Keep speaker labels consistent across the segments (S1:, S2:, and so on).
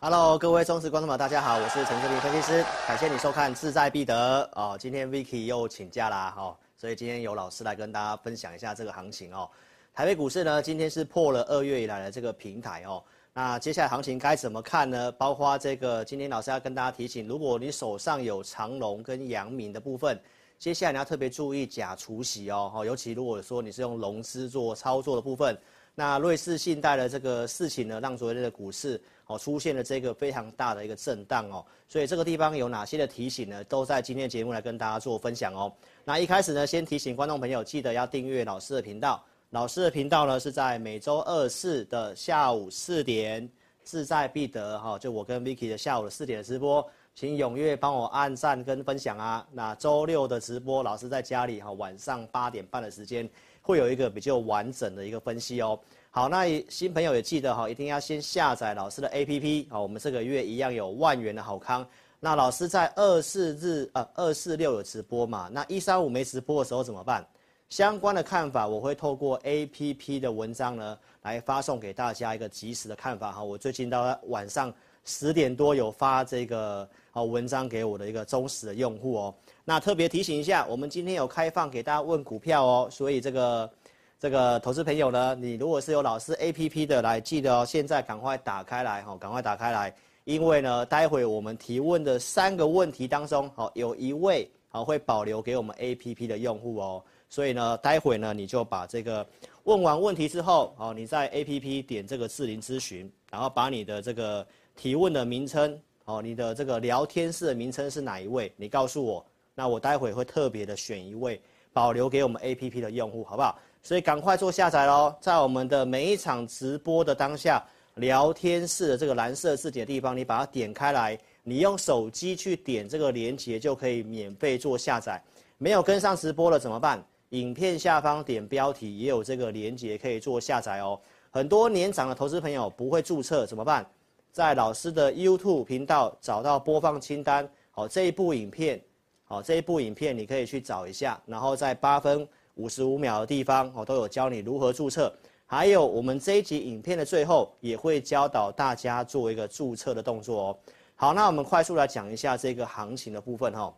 S1: Hello，各位忠实观众们，大家好，我是陈志玲分析师，感谢你收看志在必得哦。今天 Vicky 又请假啦，哈，所以今天由老师来跟大家分享一下这个行情哦。台北股市呢，今天是破了二月以来的这个平台哦。那接下来行情该怎么看呢？包括这个今天老师要跟大家提醒，如果你手上有长荣跟阳明的部分，接下来你要特别注意假除息哦，尤其如果说你是用融资做操作的部分。那瑞士信贷的这个事情呢，让昨天的股市哦出现了这个非常大的一个震荡哦，所以这个地方有哪些的提醒呢？都在今天节目来跟大家做分享哦。那一开始呢，先提醒观众朋友，记得要订阅老师的频道。老师的频道呢是在每周二四的下午四点，志在必得哈，就我跟 Vicky 的下午的四点的直播，请踊跃帮我按赞跟分享啊。那周六的直播，老师在家里哈，晚上八点半的时间。会有一个比较完整的一个分析哦。好，那新朋友也记得哈，一定要先下载老师的 APP。好，我们这个月一样有万元的好康。那老师在二四日呃二四六有直播嘛？那一三五没直播的时候怎么办？相关的看法我会透过 APP 的文章呢来发送给大家一个即时的看法哈。我最近到晚上十点多有发这个好文章给我的一个忠实的用户哦。那特别提醒一下，我们今天有开放给大家问股票哦，所以这个这个投资朋友呢，你如果是有老师 APP 的，来记得哦，现在赶快打开来哈，赶快打开来，因为呢，待会我们提问的三个问题当中，好，有一位好会保留给我们 APP 的用户哦，所以呢，待会呢，你就把这个问完问题之后，好，你在 APP 点这个智霖咨询，然后把你的这个提问的名称，好，你的这个聊天室的名称是哪一位，你告诉我。那我待会会特别的选一位保留给我们 APP 的用户，好不好？所以赶快做下载喽，在我们的每一场直播的当下，聊天室的这个蓝色字体的地方，你把它点开来，你用手机去点这个连接就可以免费做下载。没有跟上直播了怎么办？影片下方点标题也有这个连接可以做下载哦。很多年长的投资朋友不会注册怎么办？在老师的 YouTube 频道找到播放清单，好，这一部影片。好，这一部影片你可以去找一下，然后在八分五十五秒的地方，我都有教你如何注册。还有我们这一集影片的最后也会教导大家做一个注册的动作哦。好，那我们快速来讲一下这个行情的部分哈。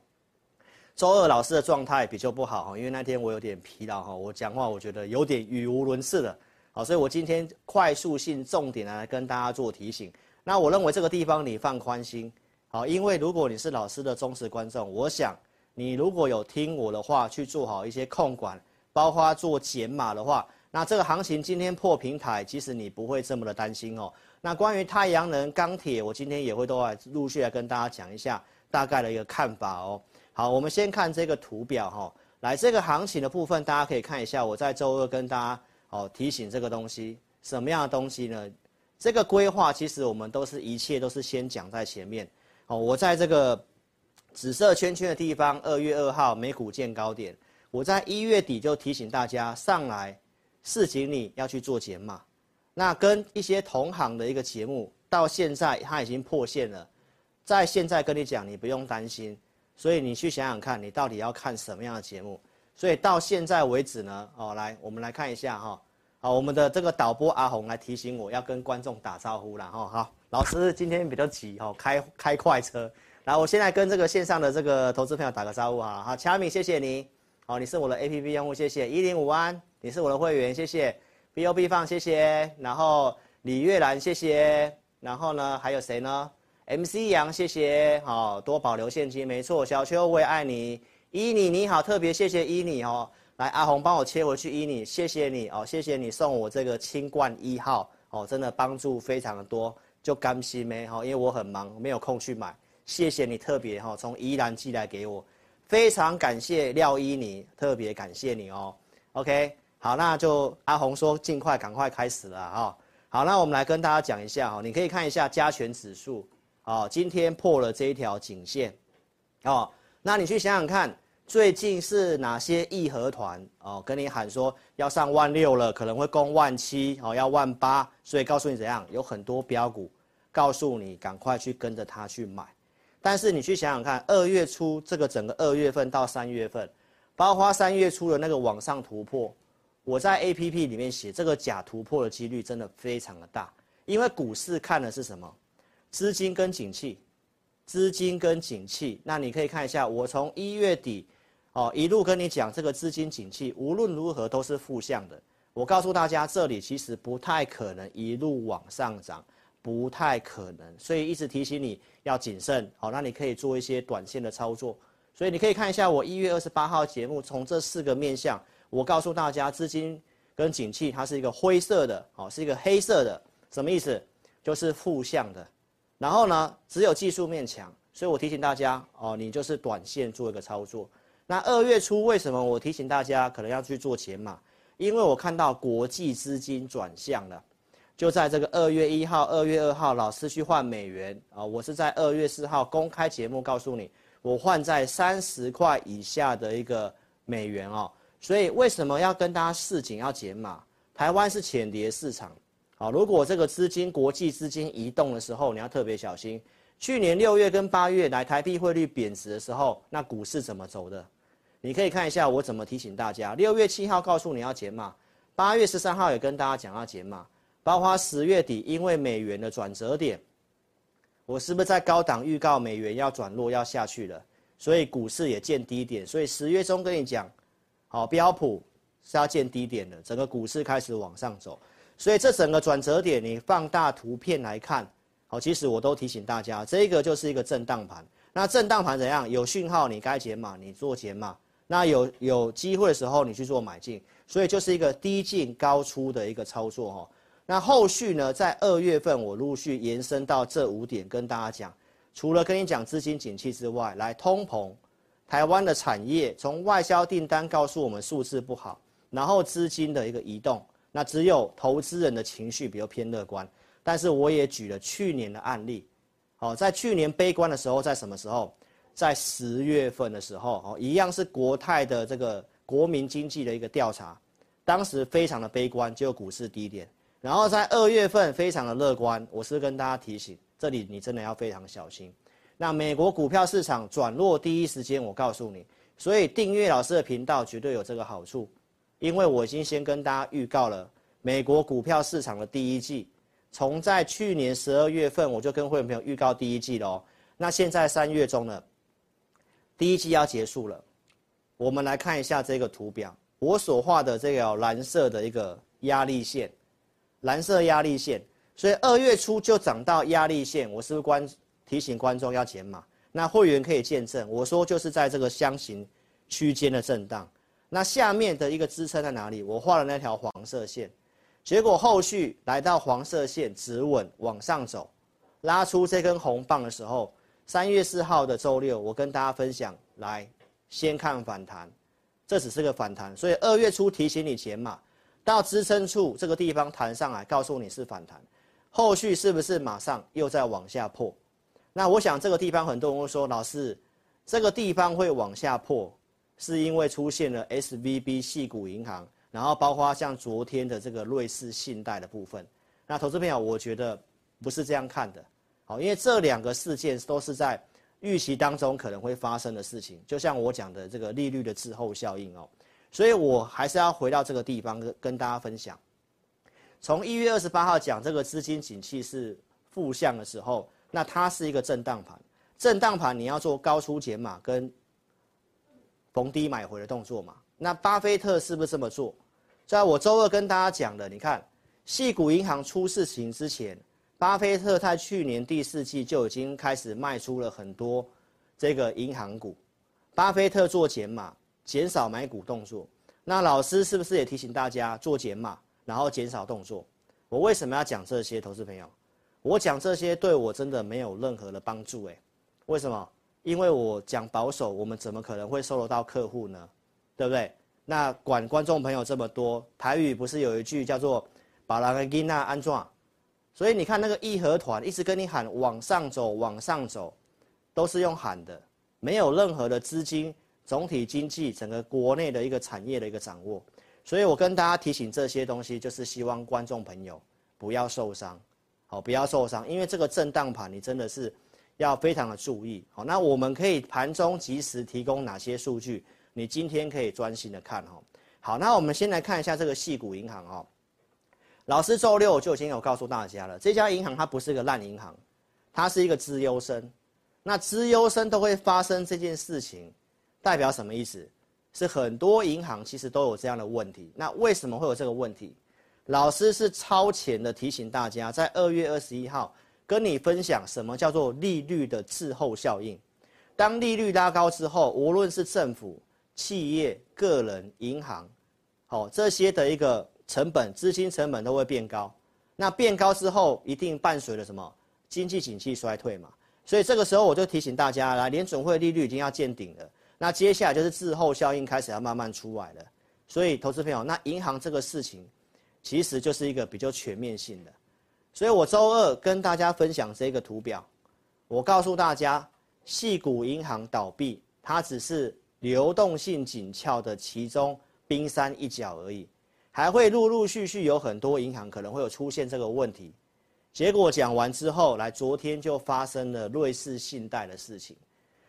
S1: 周二老师的状态比较不好哈，因为那天我有点疲劳哈，我讲话我觉得有点语无伦次的。好，所以我今天快速性重点来跟大家做提醒。那我认为这个地方你放宽心。好，因为如果你是老师的忠实观众，我想你如果有听我的话去做好一些控管，包括做减码的话，那这个行情今天破平台，其实你不会这么的担心哦。那关于太阳能、钢铁，我今天也会都来陆续来跟大家讲一下大概的一个看法哦。好，我们先看这个图表哈，来这个行情的部分，大家可以看一下，我在周二跟大家哦提醒这个东西，什么样的东西呢？这个规划其实我们都是一切都是先讲在前面。哦，我在这个紫色圈圈的地方，二月二号美股见高点。我在一月底就提醒大家上来，市井你要去做减码。那跟一些同行的一个节目，到现在它已经破线了。在现在跟你讲，你不用担心。所以你去想想看，你到底要看什么样的节目。所以到现在为止呢，哦，来我们来看一下哈。好，我们的这个导播阿红来提醒我要跟观众打招呼了哈。好。老师今天比较急哦，开开快车。来，我现在跟这个线上的这个投资朋友打个招呼啊。好，乔米，谢谢你。好，你是我的 APP 用户，谢谢。一零五安，你是我的会员，谢谢。BOB 放，谢谢。然后李月兰，谢谢。然后呢，还有谁呢 MC 杨谢谢，好、多保留现金，没错。小秋我也爱你，伊妮你好，特别谢谢伊妮哦。来阿红帮我切回去伊妮，谢谢你哦，谢谢你送我这个清冠一号哦，真的帮助非常的多，就甘心没哈，因为我很忙没有空去买，谢谢你特别哈从宜兰寄来给我，非常感谢廖伊妮，特别感谢你哦。OK，好，那就阿红说尽快赶快开始了哈。好，那我们来跟大家讲一下哈，你可以看一下加权指数哦，今天破了这一条颈线哦，那你去想想看。最近是哪些义和团哦？跟你喊说要上万六了，可能会攻万七哦，要万八，所以告诉你怎样，有很多标股，告诉你赶快去跟着他去买。但是你去想想看，二月初这个整个二月份到三月份，包括三月初的那个往上突破，我在 APP 里面写这个假突破的几率真的非常的大，因为股市看的是什么？资金跟景气，资金跟景气。那你可以看一下，我从一月底。哦，一路跟你讲这个资金景气，无论如何都是负向的。我告诉大家，这里其实不太可能一路往上涨，不太可能，所以一直提醒你要谨慎。好，那你可以做一些短线的操作。所以你可以看一下我一月二十八号节目，从这四个面向，我告诉大家，资金跟景气它是一个灰色的，哦，是一个黑色的，什么意思？就是负向的。然后呢，只有技术面强，所以我提醒大家，哦，你就是短线做一个操作。那二月初为什么我提醒大家可能要去做减码？因为我看到国际资金转向了，就在这个二月一号、二月二号，老师去换美元啊，我是在二月四号公开节目告诉你，我换在三十块以下的一个美元哦。所以为什么要跟大家示警要减码？台湾是浅碟市场，好，如果这个资金国际资金移动的时候，你要特别小心。去年六月跟八月来台币汇率贬值的时候，那股市怎么走的？你可以看一下我怎么提醒大家。六月七号告诉你要减码，八月十三号也跟大家讲要减码，包括十月底因为美元的转折点，我是不是在高档预告美元要转弱要下去了？所以股市也见低点。所以十月中跟你讲，好，标普是要见低点的，整个股市开始往上走。所以这整个转折点，你放大图片来看，好，其实我都提醒大家，这个就是一个震荡盘。那震荡盘怎样？有讯号你该减码，你做减码。那有有机会的时候，你去做买进，所以就是一个低进高出的一个操作哈。那后续呢，在二月份我陆续延伸到这五点跟大家讲，除了跟你讲资金景气之外，来通膨，台湾的产业从外销订单告诉我们数字不好，然后资金的一个移动，那只有投资人的情绪比较偏乐观，但是我也举了去年的案例，好，在去年悲观的时候，在什么时候？在十月份的时候，哦，一样是国泰的这个国民经济的一个调查，当时非常的悲观，就股市低点。然后在二月份非常的乐观，我是跟大家提醒，这里你真的要非常小心。那美国股票市场转弱第一时间，我告诉你，所以订阅老师的频道绝对有这个好处，因为我已经先跟大家预告了美国股票市场的第一季，从在去年十二月份我就跟会员朋友预告第一季了哦，那现在三月中了。第一季要结束了，我们来看一下这个图表，我所画的这个蓝色的一个压力线，蓝色压力线，所以二月初就涨到压力线，我是不是观提醒观众要减码？那会员可以见证，我说就是在这个箱型区间的震荡，那下面的一个支撑在哪里？我画了那条黄色线，结果后续来到黄色线止稳往上走，拉出这根红棒的时候。三月四号的周六，我跟大家分享，来先看反弹，这只是个反弹，所以二月初提醒你减码，到支撑处这个地方弹上来，告诉你是反弹，后续是不是马上又在往下破？那我想这个地方很多人会说，老师，这个地方会往下破，是因为出现了 SVB 系股银行，然后包括像昨天的这个瑞士信贷的部分，那投资朋友，我觉得不是这样看的。好，因为这两个事件都是在预期当中可能会发生的事情，就像我讲的这个利率的滞后效应哦，所以我还是要回到这个地方跟跟大家分享。从一月二十八号讲这个资金景气是负向的时候，那它是一个震荡盘，震荡盘你要做高出减码跟逢低买回的动作嘛？那巴菲特是不是这么做？在我周二跟大家讲的，你看，矽谷银行出事情之前。巴菲特在去年第四季就已经开始卖出了很多这个银行股。巴菲特做减码，减少买股动作。那老师是不是也提醒大家做减码，然后减少动作？我为什么要讲这些，投资朋友？我讲这些对我真的没有任何的帮助诶。为什么？因为我讲保守，我们怎么可能会收得到客户呢？对不对？那管观众朋友这么多，台语不是有一句叫做“把拉个吉娜安装”，所以你看那个义和团一直跟你喊往上走，往上走，都是用喊的。没有任何的资金，总体经济整个国内的一个产业的一个掌握，所以我跟大家提醒这些东西，就是希望观众朋友不要受伤，好，不要受伤，因为这个震荡盘你真的是要非常的注意，好，那我们可以盘中及时提供哪些数据？你今天可以专心的看哈，好，那我们先来看一下这个矽谷银行哦，老师周六就已经有告诉大家了，这家银行它不是个烂银行，它是一个资优生。那资优生都会发生这件事情，代表什么意思？是很多银行其实都有这样的问题。那为什么会有这个问题？老师是超前的提醒大家，在二月二十一号跟你分享什么叫做利率的滞后效应。当利率拉高之后，无论是政府、企业、个人、银行，好，这些的一个成本、资金成本都会变高。那变高之后，一定伴随着什么？经济景气衰退嘛。所以这个时候我就提醒大家，来，联准会利率已经要见顶了，那接下来就是滞后效应开始要慢慢出来了。所以投资朋友，那银行这个事情，其实就是一个比较全面性的。所以我周二跟大家分享这个图表，我告诉大家，系股银行倒闭，它只是流动性紧俏的其中冰山一角而已，还会陆陆续续有很多银行可能会有出现这个问题。结果讲完之后，来，昨天就发生了瑞士信贷的事情。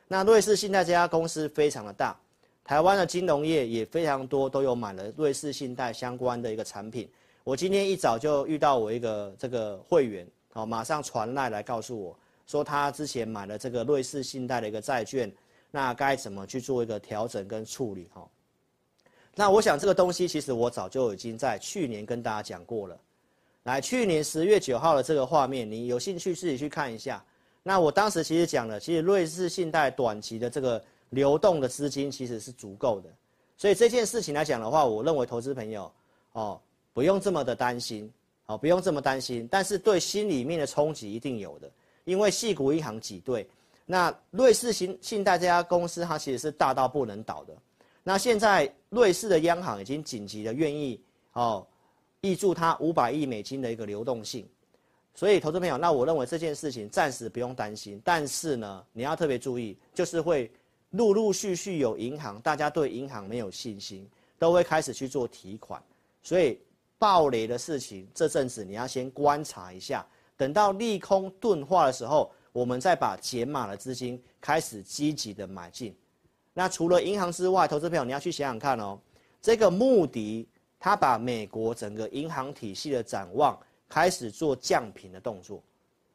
S1: 那瑞士信贷这家公司非常的大，台湾的金融业也非常多，都有买了瑞士信贷相关的一个产品。我今天一早就遇到我一个这个会员，哦，马上传赖来告诉我说，他之前买了这个瑞士信贷的一个债券，那该怎么去做一个调整跟处理？哈，那我想这个东西其实我早就已经在去年跟大家讲过了。来，去年十月九号的这个画面，你有兴趣自己去看一下。那我当时其实讲了，其实瑞士信贷短期的这个流动的资金其实是足够的，所以这件事情来讲的话，我认为投资朋友哦不用这么的担心，哦不用这么担心，但是对心里面的冲击一定有的，因为矽谷银行挤兑，那瑞士信信贷这家公司它其实是大到不能倒的，那现在瑞士的央行已经紧急的愿意哦。挹注它五百亿美金的一个流动性，所以投资朋友，那我认为这件事情暂时不用担心，但是呢，你要特别注意，就是会陆陆续续有银行，大家对银行没有信心，都会开始去做提款，所以暴雷的事情，这阵子你要先观察一下，等到利空钝化的时候，我们再把解码的资金开始积极的买进。那除了银行之外，投资朋友你要去想想看哦，这个穆迪。他把美国整个银行体系的展望开始做降频的动作，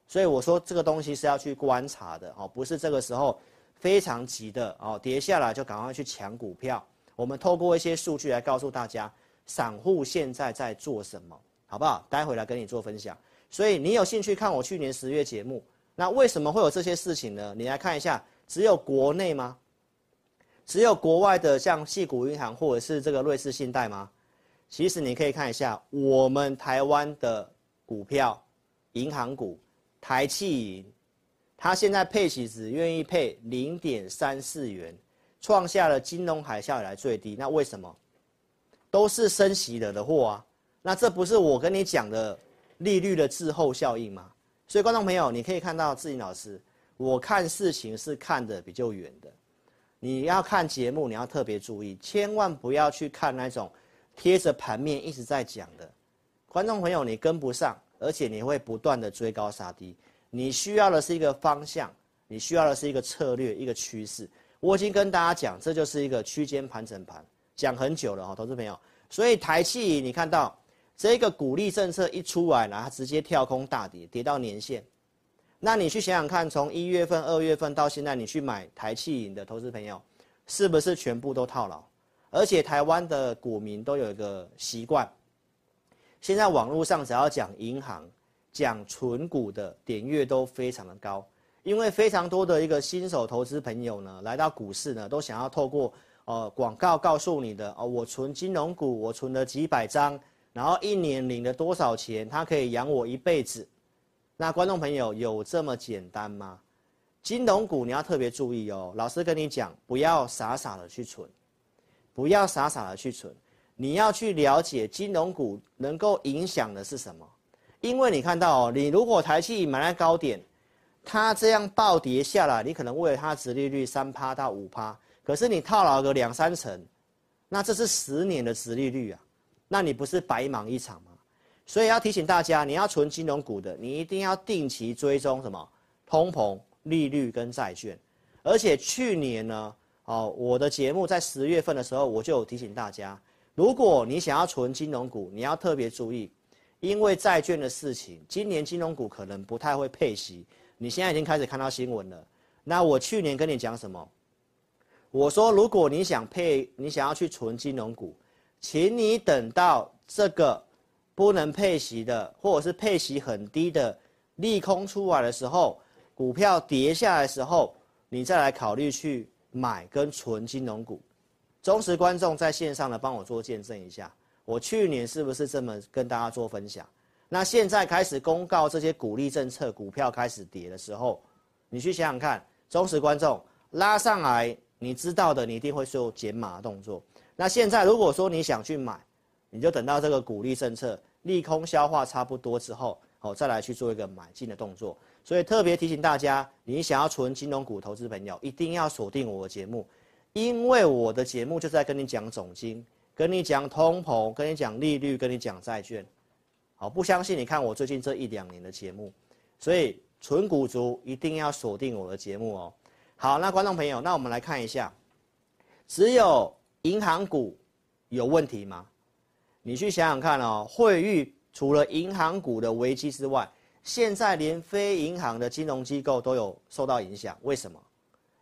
S1: 所以我说这个东西是要去观察的哦，不是这个时候非常急的哦，跌下来就赶快去抢股票。我们透过一些数据来告诉大家，散户现在在做什么，好不好？待会来跟你做分享。所以你有兴趣看我去年十月节目，那为什么会有这些事情呢？你来看一下，只有国内吗？只有国外的像系股银行或者是这个瑞士信贷吗？其实你可以看一下我们台湾的股票，银行股，台企银，它现在配息只愿意配零点三四元，创下了金融海啸以来最低。那为什么？都是升息惹的祸啊！那这不是我跟你讲的利率的滞后效应吗？所以观众朋友，你可以看到志颖老师，我看事情是看得比较远的。你要看节目，你要特别注意，千万不要去看那种。贴着盘面一直在讲的，观众朋友，你跟不上，而且你会不断的追高杀低。你需要的是一个方向，你需要的是一个策略，一个趋势。我已经跟大家讲，这就是一个区间盘整盘，讲很久了哈，投资朋友。所以台企，你看到这个鼓励政策一出来，然后直接跳空大跌，跌到年线。那你去想想看，从一月份、二月份到现在，你去买台企银的投资朋友，是不是全部都套牢？而且台湾的股民都有一个习惯，现在网络上只要讲银行，讲存股的点阅都非常的高，因为非常多的一个新手投资朋友呢，来到股市呢，都想要透过呃广告告诉你的哦，我存金融股，我存了几百张，然后一年领了多少钱，它可以养我一辈子。那观众朋友有这么简单吗？金融股你要特别注意哦，老师跟你讲，不要傻傻的去存，不要傻傻的去存。你要去了解金融股能够影响的是什么？因为你看到哦，你如果台企买在高点，它这样暴跌下来，你可能为了它殖利率三趴到五趴，可是你套牢个两三成，那这是十年的殖利率啊，那你不是白忙一场？所以要提醒大家，你要存金融股的，你一定要定期追踪什么通膨、利率跟债券，而且去年呢，哦，我的节目在十月份的时候，我就有提醒大家。如果你想要存金融股，你要特别注意，因为债券的事情，今年金融股可能不太会配息。你现在已经开始看到新闻了。那我去年跟你讲什么？我说，如果你想配，你想要去存金融股，请你等到这个不能配息的，或者是配息很低的利空出来的时候，股票跌下来的时候，你再来考虑去买跟存金融股。忠实观众在线上的，帮我做见证一下，我去年是不是这么跟大家做分享？那现在开始公告这些鼓励政策，股票开始跌的时候，你去想想看，忠实观众拉上来，你知道的，你一定会做减码动作。那现在如果说你想去买，你就等到这个鼓励政策利空消化差不多之后，好再来去做一个买进的动作。所以特别提醒大家，你想要存金融股投资朋友，一定要锁定我的节目。因为我的节目就在跟你讲总金，跟你讲通膨，跟你讲利率，跟你讲债券，好，不相信你看我最近这一两年的节目，所以存股族一定要锁定我的节目哦。好，那观众朋友，那我们来看一下，只有银行股有问题吗？你去想想看哦，惠誉除了银行股的危机之外，现在连非银行的金融机构都有受到影响，为什么？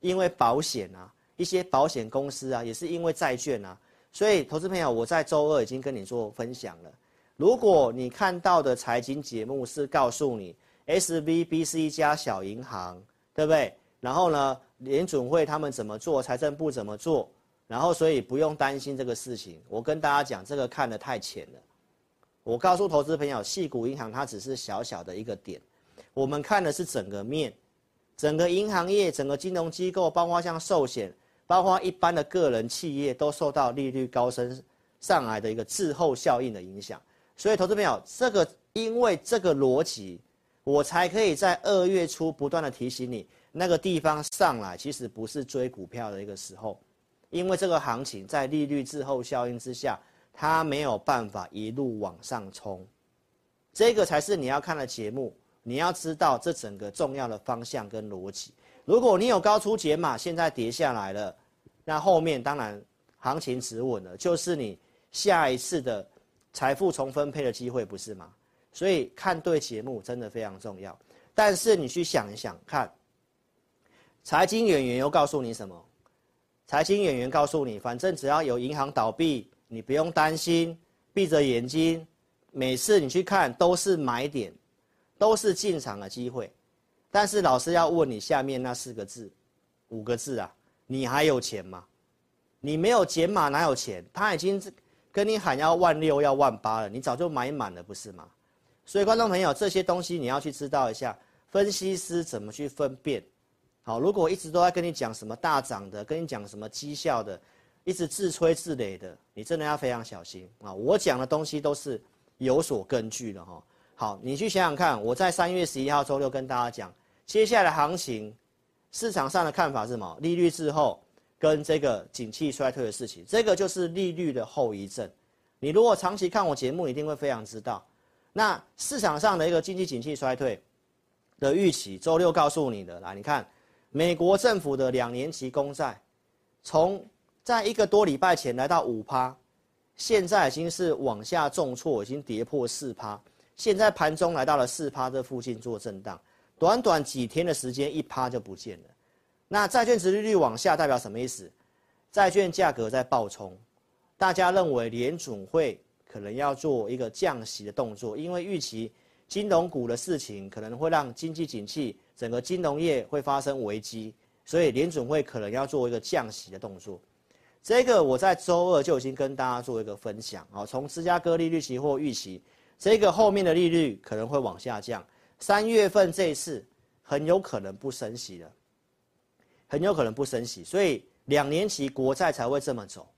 S1: 因为保险啊。一些保险公司啊，也是因为债券啊，所以投资朋友，我在周二已经跟你做分享了。如果你看到的财经节目是告诉你 SVB 是一家小银行，对不对？然后呢，联准会他们怎么做，财政部怎么做，然后所以不用担心这个事情。我跟大家讲，这个看得太浅了。我告诉投资朋友，矽谷银行它只是小小的一个点，我们看的是整个面，整个银行业，整个金融机构，包括像寿险。包括一般的个人企业都受到利率高升上来的一个滞后效应的影响，所以投资朋友，这个因为这个逻辑，我才可以在二月初不断的提醒你，那个地方上来其实不是追股票的一个时候，因为这个行情在利率滞后效应之下，它没有办法一路往上冲，这个才是你要看的节目，你要知道这整个重要的方向跟逻辑。如果你有高出解码，现在跌下来了，那后面当然行情止稳了，就是你下一次的财富重分配的机会，不是吗？所以看对节目真的非常重要。但是你去想一想看，财经演员又告诉你什么？财经演员告诉你，反正只要有银行倒闭，你不用担心，闭着眼睛，每次你去看都是买点，都是进场的机会。但是老师要问你下面那四个字，五个字啊，你还有钱吗？你没有减码哪有钱？他已经跟你喊要万六要万八了，你早就买满了不是吗？所以观众朋友，这些东西你要去知道一下，分析师怎么去分辨。好，如果一直都在跟你讲什么大涨的，跟你讲什么绩效的，一直自吹自擂的，你真的要非常小心啊！我讲的东西都是有所根据的哈。好，你去想想看，我在三月十一号周六跟大家讲。接下来的行情，市场上的看法是什么？利率滞后跟这个景气衰退的事情，这个就是利率的后遗症。你如果长期看我节目，一定会非常知道。那市场上的一个经济景气衰退的预期，周六告诉你的，来，你看美国政府的两年期公债，从在一个多礼拜前来到五趴，现在已经是往下重挫，已经跌破四趴，现在盘中来到了四趴这附近做震荡。短短几天的时间，一趴就不见了。那债券殖利率往下代表什么意思？债券价格在暴冲，大家认为联准会可能要做一个降息的动作，因为预期金融股的事情可能会让经济景气，整个金融业会发生危机，所以联准会可能要做一个降息的动作。这个我在周二就已经跟大家做一个分享啊，从芝加哥利率期货预期，这个后面的利率可能会往下降，三月份这一次很有可能不升息了，很有可能不升息，所以两年期国债才会这么走。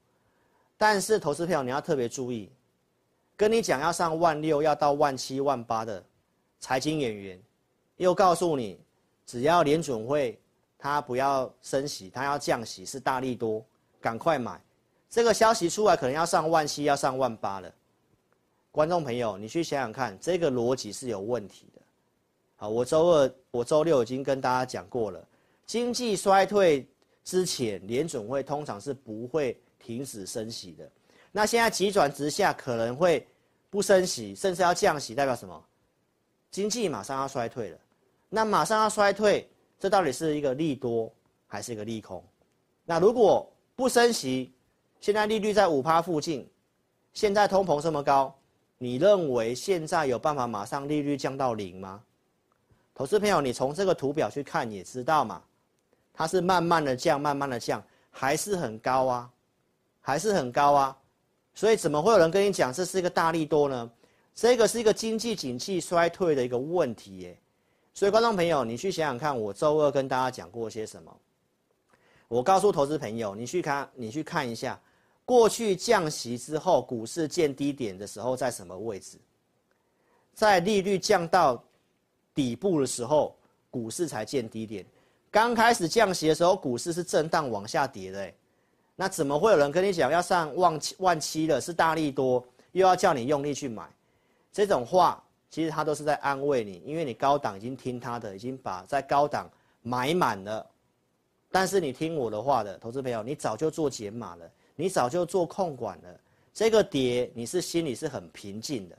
S1: 但是投资票你要特别注意，跟你讲要上万六，要到万七万八的财经演员，又告诉你，只要联准会他不要升息，他要降息是大利多。赶快买，这个消息出来可能要上万七，要上万八了。观众朋友，你去想想看，这个逻辑是有问题的。好，我周二、我周六已经跟大家讲过了，经济衰退之前，联准会通常是不会停止升息的。那现在急转直下，可能会不升息，甚至要降息，代表什么？经济马上要衰退了。那马上要衰退，这到底是一个利多还是一个利空？那如果不升息，现在利率在五趴附近，现在通膨这么高，你认为现在有办法马上利率降到零吗？投资朋友，你从这个图表去看也知道嘛，它是慢慢的降，慢慢的降，还是很高啊，还是很高啊，所以怎么会有人跟你讲这是一个大利多呢？这个是一个经济景气衰退的一个问题耶，所以观众朋友，你去想想看，我周二跟大家讲过些什么？我告诉投资朋友，你去看，你去看一下，过去降息之后，股市见低点的时候在什么位置？在利率降到底部的时候，股市才见低点。刚开始降息的时候，股市是震荡往下跌的。那怎么会有人跟你讲要上万七万七了，是大利多，又要叫你用力去买？这种话其实他都是在安慰你，因为你高档已经听他的，已经把在高档买满了。但是你听我的话的投资朋友，你早就做减码了，你早就做控管了。这个跌你是心里是很平静的，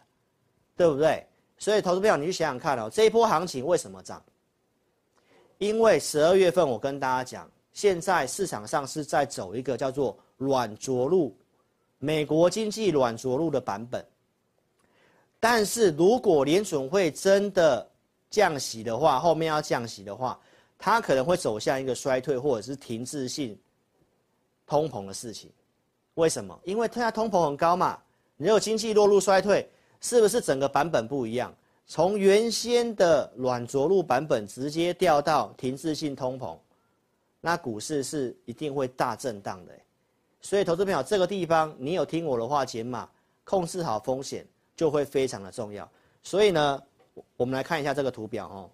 S1: 对不对？所以投资朋友，你去想想看哦，这一波行情为什么涨？因为十二月份我跟大家讲，现在市场上是在走一个叫做软着陆，美国经济软着陆的版本。但是如果联准会真的降息的话，后面要降息的话。它可能会走向一个衰退或者是停滞性通膨的事情，为什么？因为它通膨很高嘛，你有经济落入衰退，是不是整个版本不一样？从原先的软着陆版本直接掉到停滞性通膨，那股市是一定会大震荡的。所以，投资朋友，这个地方你有听我的话减码，控制好风险就会非常的重要。所以呢，我们来看一下这个图表哦。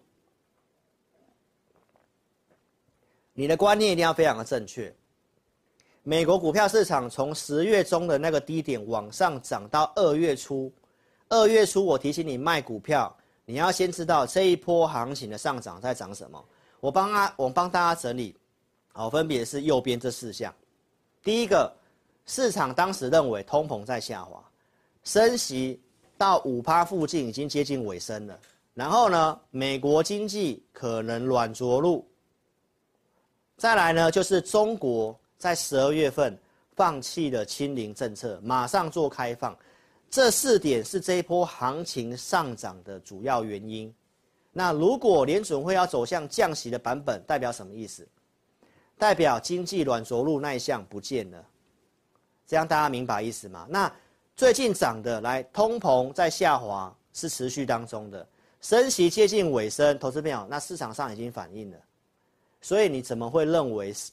S1: 你的观念一定要非常的正确。美国股票市场从十月中的那个低点往上涨到二月初，二月初我提醒你卖股票，你要先知道这一波行情的上涨在涨什么。我帮啊，我帮大家整理，好，分别是右边这四项。第一个，市场当时认为通膨在下滑，升息到五趴附近已经接近尾声了。然后呢，美国经济可能软着陆。再来呢，就是中国在十二月份放弃了清零政策，马上做开放，这四点是这一波行情上涨的主要原因。那如果联准会要走向降息的版本，代表什么意思？代表经济软着陆那一项不见了，这样大家明白意思吗？那最近涨的来，通膨在下滑是持续当中的，升息接近尾声，投资朋友，那市场上已经反映了。所以你怎么会认为是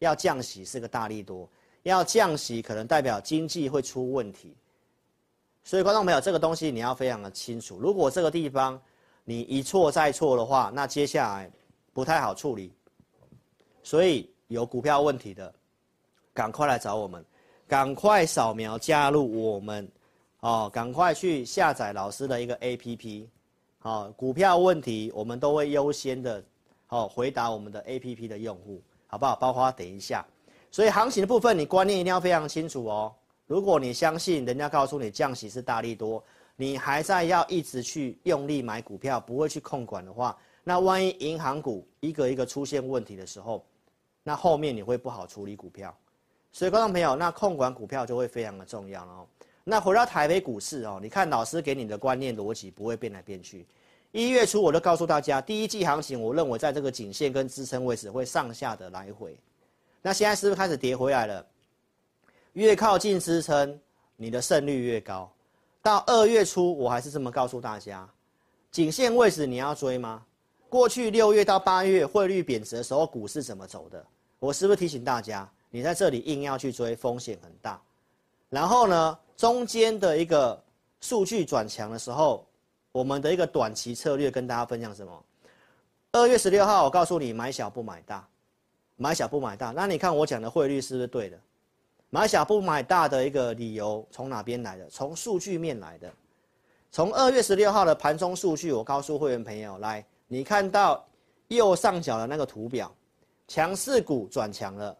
S1: 要降息是个大利多？要降息可能代表经济会出问题。所以观众朋友，这个东西你要非常的清楚。如果这个地方你一错再错的话，那接下来不太好处理。所以有股票问题的，赶快来找我们，赶快扫描加入我们，哦，赶快去下载老师的一个 APP，好，股票问题我们都会优先的。哦，回答我们的 APP 的用户，好不好？包括等一下，所以行情的部分，你观念一定要非常清楚哦。如果你相信人家告诉你降息是大利多，你还在要一直去用力买股票，不会去控管的话，那万一银行股一个一个出现问题的时候，那后面你会不好处理股票。所以观众朋友，那控管股票就会非常的重要哦。那回到台北股市哦，你看老师给你的观念逻辑不会变来变去。一月初我就告诉大家，第一季行情我认为在这个颈线跟支撑位置会上下的来回。那现在是不是开始跌回来了？越靠近支撑，你的胜率越高。到二月初，我还是这么告诉大家，颈线位置你要追吗？过去六月到八月汇率贬值的时候，股市怎么走的？我是不是提醒大家，你在这里硬要去追，风险很大。然后呢，中间的一个数据转强的时候，我们的一个短期策略跟大家分享什么？二月十六号，我告诉你买小不买大。买小不买大，那你看我讲的汇率是不是对的？买小不买大的一个理由从哪边来的？从数据面来的。从二月十六号的盘中数据，我告诉会员朋友，来，你看到右上角的那个图表，强势股转强了，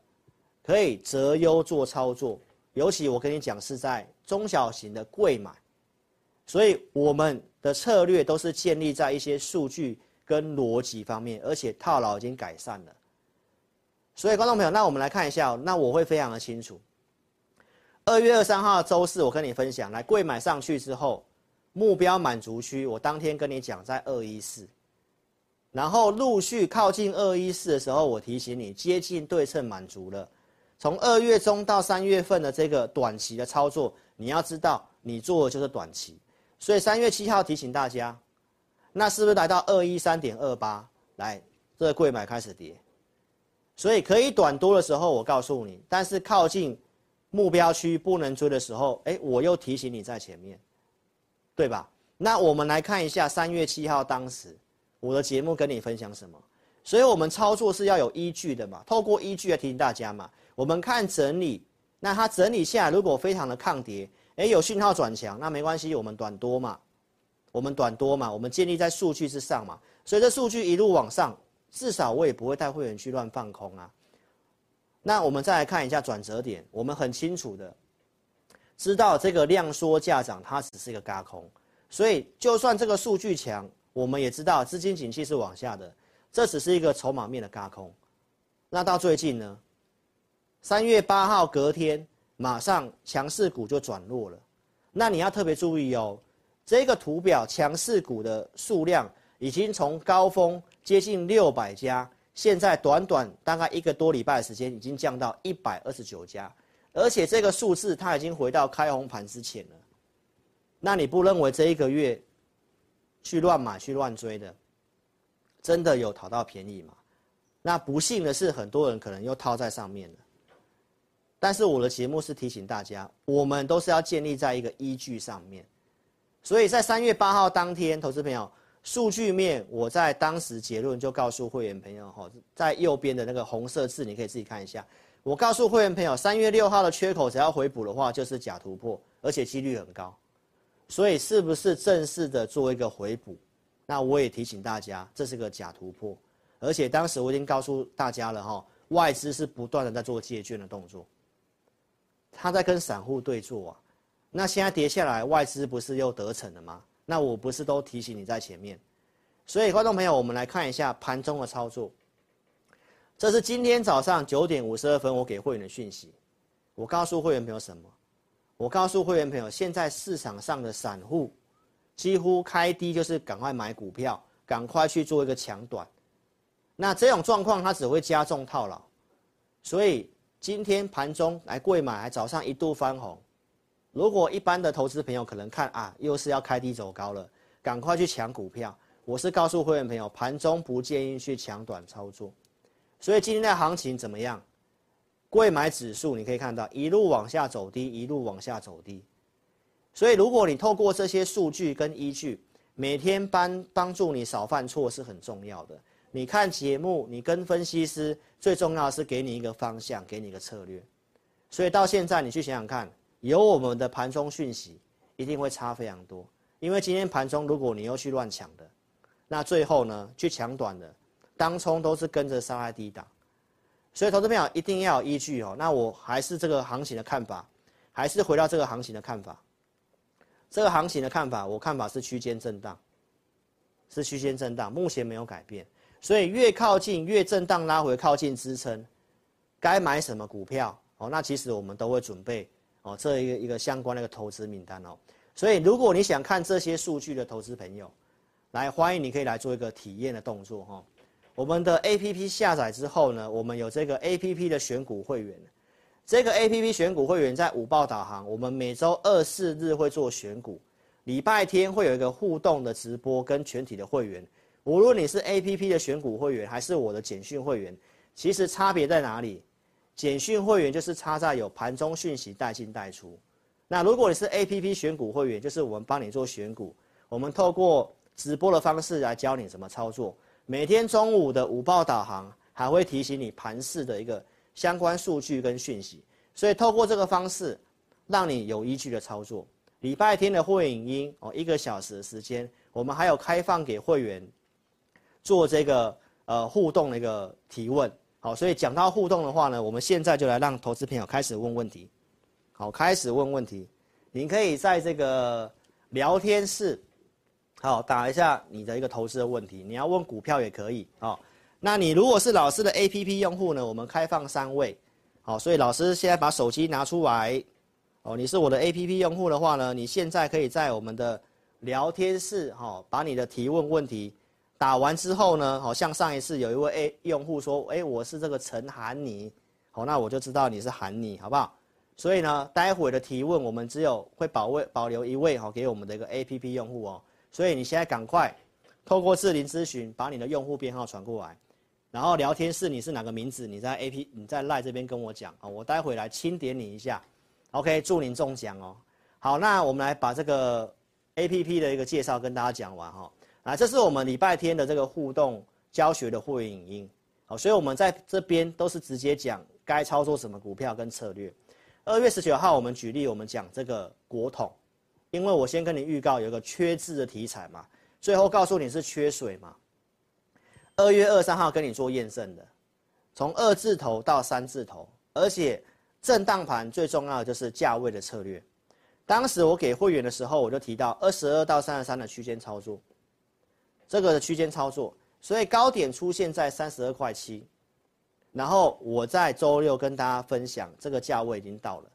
S1: 可以择优做操作。尤其我跟你讲是在中小型的柜买，所以我们的策略都是建立在一些数据跟逻辑方面，而且套牢已经改善了。所以，观众朋友，那我们来看一下，那我会非常的清楚。二月二三号周四，我跟你分享，来柜买上去之后，目标满足区，我当天跟你讲在二一四，然后陆续靠近二一四的时候，我提醒你接近对称满足了。从二月中到三月份的这个短期的操作，你要知道，你做的就是短期。所以三月七号提醒大家，那是不是来到二一三点二八？来，这个柜买开始跌。所以可以短多的时候，我告诉你，但是靠近目标区不能追的时候，哎，我又提醒你在前面，对吧？那我们来看一下三月七号当时我的节目跟你分享什么？所以我们操作是要有依据的嘛，透过依据来提醒大家嘛。我们看整理，那它整理下来如果非常的抗跌，哎，有讯号转强，那没关系，我们短多嘛，我们短多嘛，我们建立在数据之上嘛，所以这数据一路往上。至少我也不会带会员去乱放空啊。那我们再来看一下转折点，我们很清楚的知道这个量缩价涨，它只是一个轧空，所以就算这个数据强，我们也知道资金景气是往下的，这只是一个筹码面的轧空。那到最近呢，三月八号隔天马上强势股就转弱了，那你要特别注意哦，这个图表强势股的数量已经从高峰。接近六百家，现在短短大概一个多礼拜的时间，已经降到一百二十九家，而且这个数字它已经回到开红盘之前了。那你不认为这一个月去乱买、去乱追的，真的有讨到便宜吗？那不幸的是，很多人可能又套在上面了。但是我的节目是提醒大家，我们都是要建立在一个依据上面。所以在三月八号当天，投资朋友。数据面，我在当时结论就告诉会员朋友哈，在右边的那个红色字，你可以自己看一下。我告诉会员朋友，三月六号的缺口只要回补的话，就是假突破，而且几率很高。所以是不是正式的做一个回补？那我也提醒大家，这是个假突破。而且当时我已经告诉大家了哈，外资是不断的在做借券的动作，他在跟散户对坐啊。那现在跌下来，外资不是又得逞了吗？那我不是都提醒你在前面，所以观众朋友，我们来看一下盘中的操作。这是今天早上九点五十二分我给会员的讯息。我告诉会员朋友什么？我告诉会员朋友，现在市场上的散户几乎开低就是赶快买股票，赶快去做一个抢短。那这种状况它只会加重套牢。所以今天盘中来贵买，来早上一度翻红。如果一般的投资朋友可能看啊，又是要开低走高了，赶快去抢股票。我是告诉会员朋友，盘中不建议去抢短操作。所以今天的行情怎么样？贵买指数你可以看到一路往下走低，一路往下走低。所以如果你透过这些数据跟依据，每天帮帮助你少犯错是很重要的。你看节目，你跟分析师，最重要的是给你一个方向，给你一个策略。所以到现在你去想想看。有我们的盘中讯息，一定会差非常多。因为今天盘中，如果你又去乱抢的，那最后呢，去抢短的，当冲都是跟着杀在低档。所以，投资朋友一定要有依据哦。那我还是这个行情的看法，还是回到这个行情的看法。这个行情的看法，我看法是区间震荡，是区间震荡，目前没有改变。所以越靠近越震荡拉回靠近支撑，该买什么股票哦？那其实我们都会准备。哦，这一个一个相关的一个投资名单哦。所以如果你想看这些数据的投资朋友，来欢迎你可以来做一个体验的动作哈。我们的 APP 下载之后呢，我们有这个 APP 的选股会员。这个 APP 选股会员在午报导航，我们每周二四日会做选股，礼拜天会有一个互动的直播跟全体的会员。无论你是 APP 的选股会员还是我的简讯会员，其实差别在哪里？简讯会员就是差在有盘中讯息带进带出。那如果你是 APP 选股会员，就是我们帮你做选股，我们透过直播的方式来教你怎么操作。每天中午的午报导航还会提醒你盘市的一个相关数据跟讯息，所以透过这个方式，让你有依据的操作。礼拜天的会影音哦，一个小时的时间，我们还有开放给会员做这个呃互动的一个提问。好，所以讲到互动的话呢，我们现在就来让投资朋友开始问问题。好，开始问问题，您可以在这个聊天室，好打一下你的一个投资的问题。你要问股票也可以，好，那你如果是老师的 APP 用户呢，我们开放三位，好，所以老师现在把手机拿出来，哦，你是我的 APP 用户的话呢，你现在可以在我们的聊天室，哈，把你的提问问题打完之后呢，好像上一次有一位 A 用户说，哎，我是这个陈涵妮，好，那我就知道你是涵妮，好不好？所以呢，待会的提问我们只有会保卫保留一位哈，给我们的一个 APP 用户哦。所以你现在赶快透过智霖咨询把你的用户编号传过来，然后聊天室你是哪个名字？你在 AP 你在 LINE 这边跟我讲啊，我待会来清点你一下，OK，祝您中奖哦。好，那我们来把这个 APP 的一个介绍跟大家讲完哈。啊，这是我们礼拜天的这个互动教学的会影音，好，所以我们在这边都是直接讲该操作什么股票跟策略。二月十九号，我们举例，我们讲这个国统，因为我先跟你预告有一个缺字的题材嘛，最后告诉你是缺水嘛。二月二三号跟你做验证的，从二字头到三字头，而且震荡盘最重要的就是价位的策略。当时我给会员的时候，我就提到二十二到三十三的区间操作，这个区间操作，所以高点出现在三十二块七。然后我在周六跟大家分享，这个价位已经到了。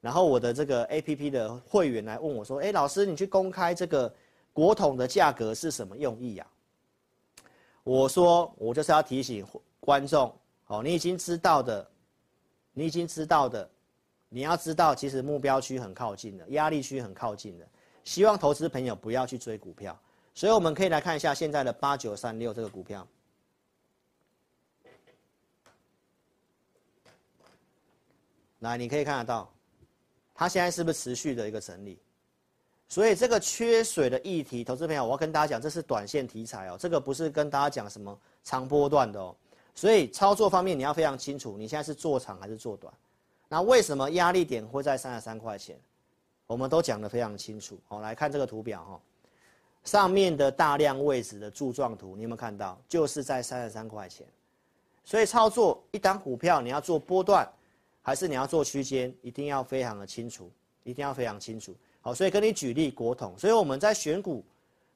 S1: 然后我的这个 APP 的会员来问我说：“哎，老师，你去公开这个国统的价格是什么用意啊？”我说：“我就是要提醒观众，哦，你已经知道的，你已经知道的，你要知道，其实目标区很靠近的，压力区很靠近的，希望投资朋友不要去追股票。所以我们可以来看一下现在的八九三六这个股票。”来，你可以看得到，它现在是不是持续的一个整理？所以这个缺水的议题，投资朋友，我要跟大家讲，这是短线题材哦，这个不是跟大家讲什么长波段的哦。所以操作方面你要非常清楚，你现在是做长还是做短？那为什么压力点会在三十三块钱？我们都讲得非常清楚。好，来看这个图表哈，上面的大量位置的柱状图，你有没有看到？就是在三十三块钱。所以操作一档股票，你要做波段。还是你要做区间，一定要非常的清楚，一定要非常清楚。好，所以跟你举例国统，所以我们在选股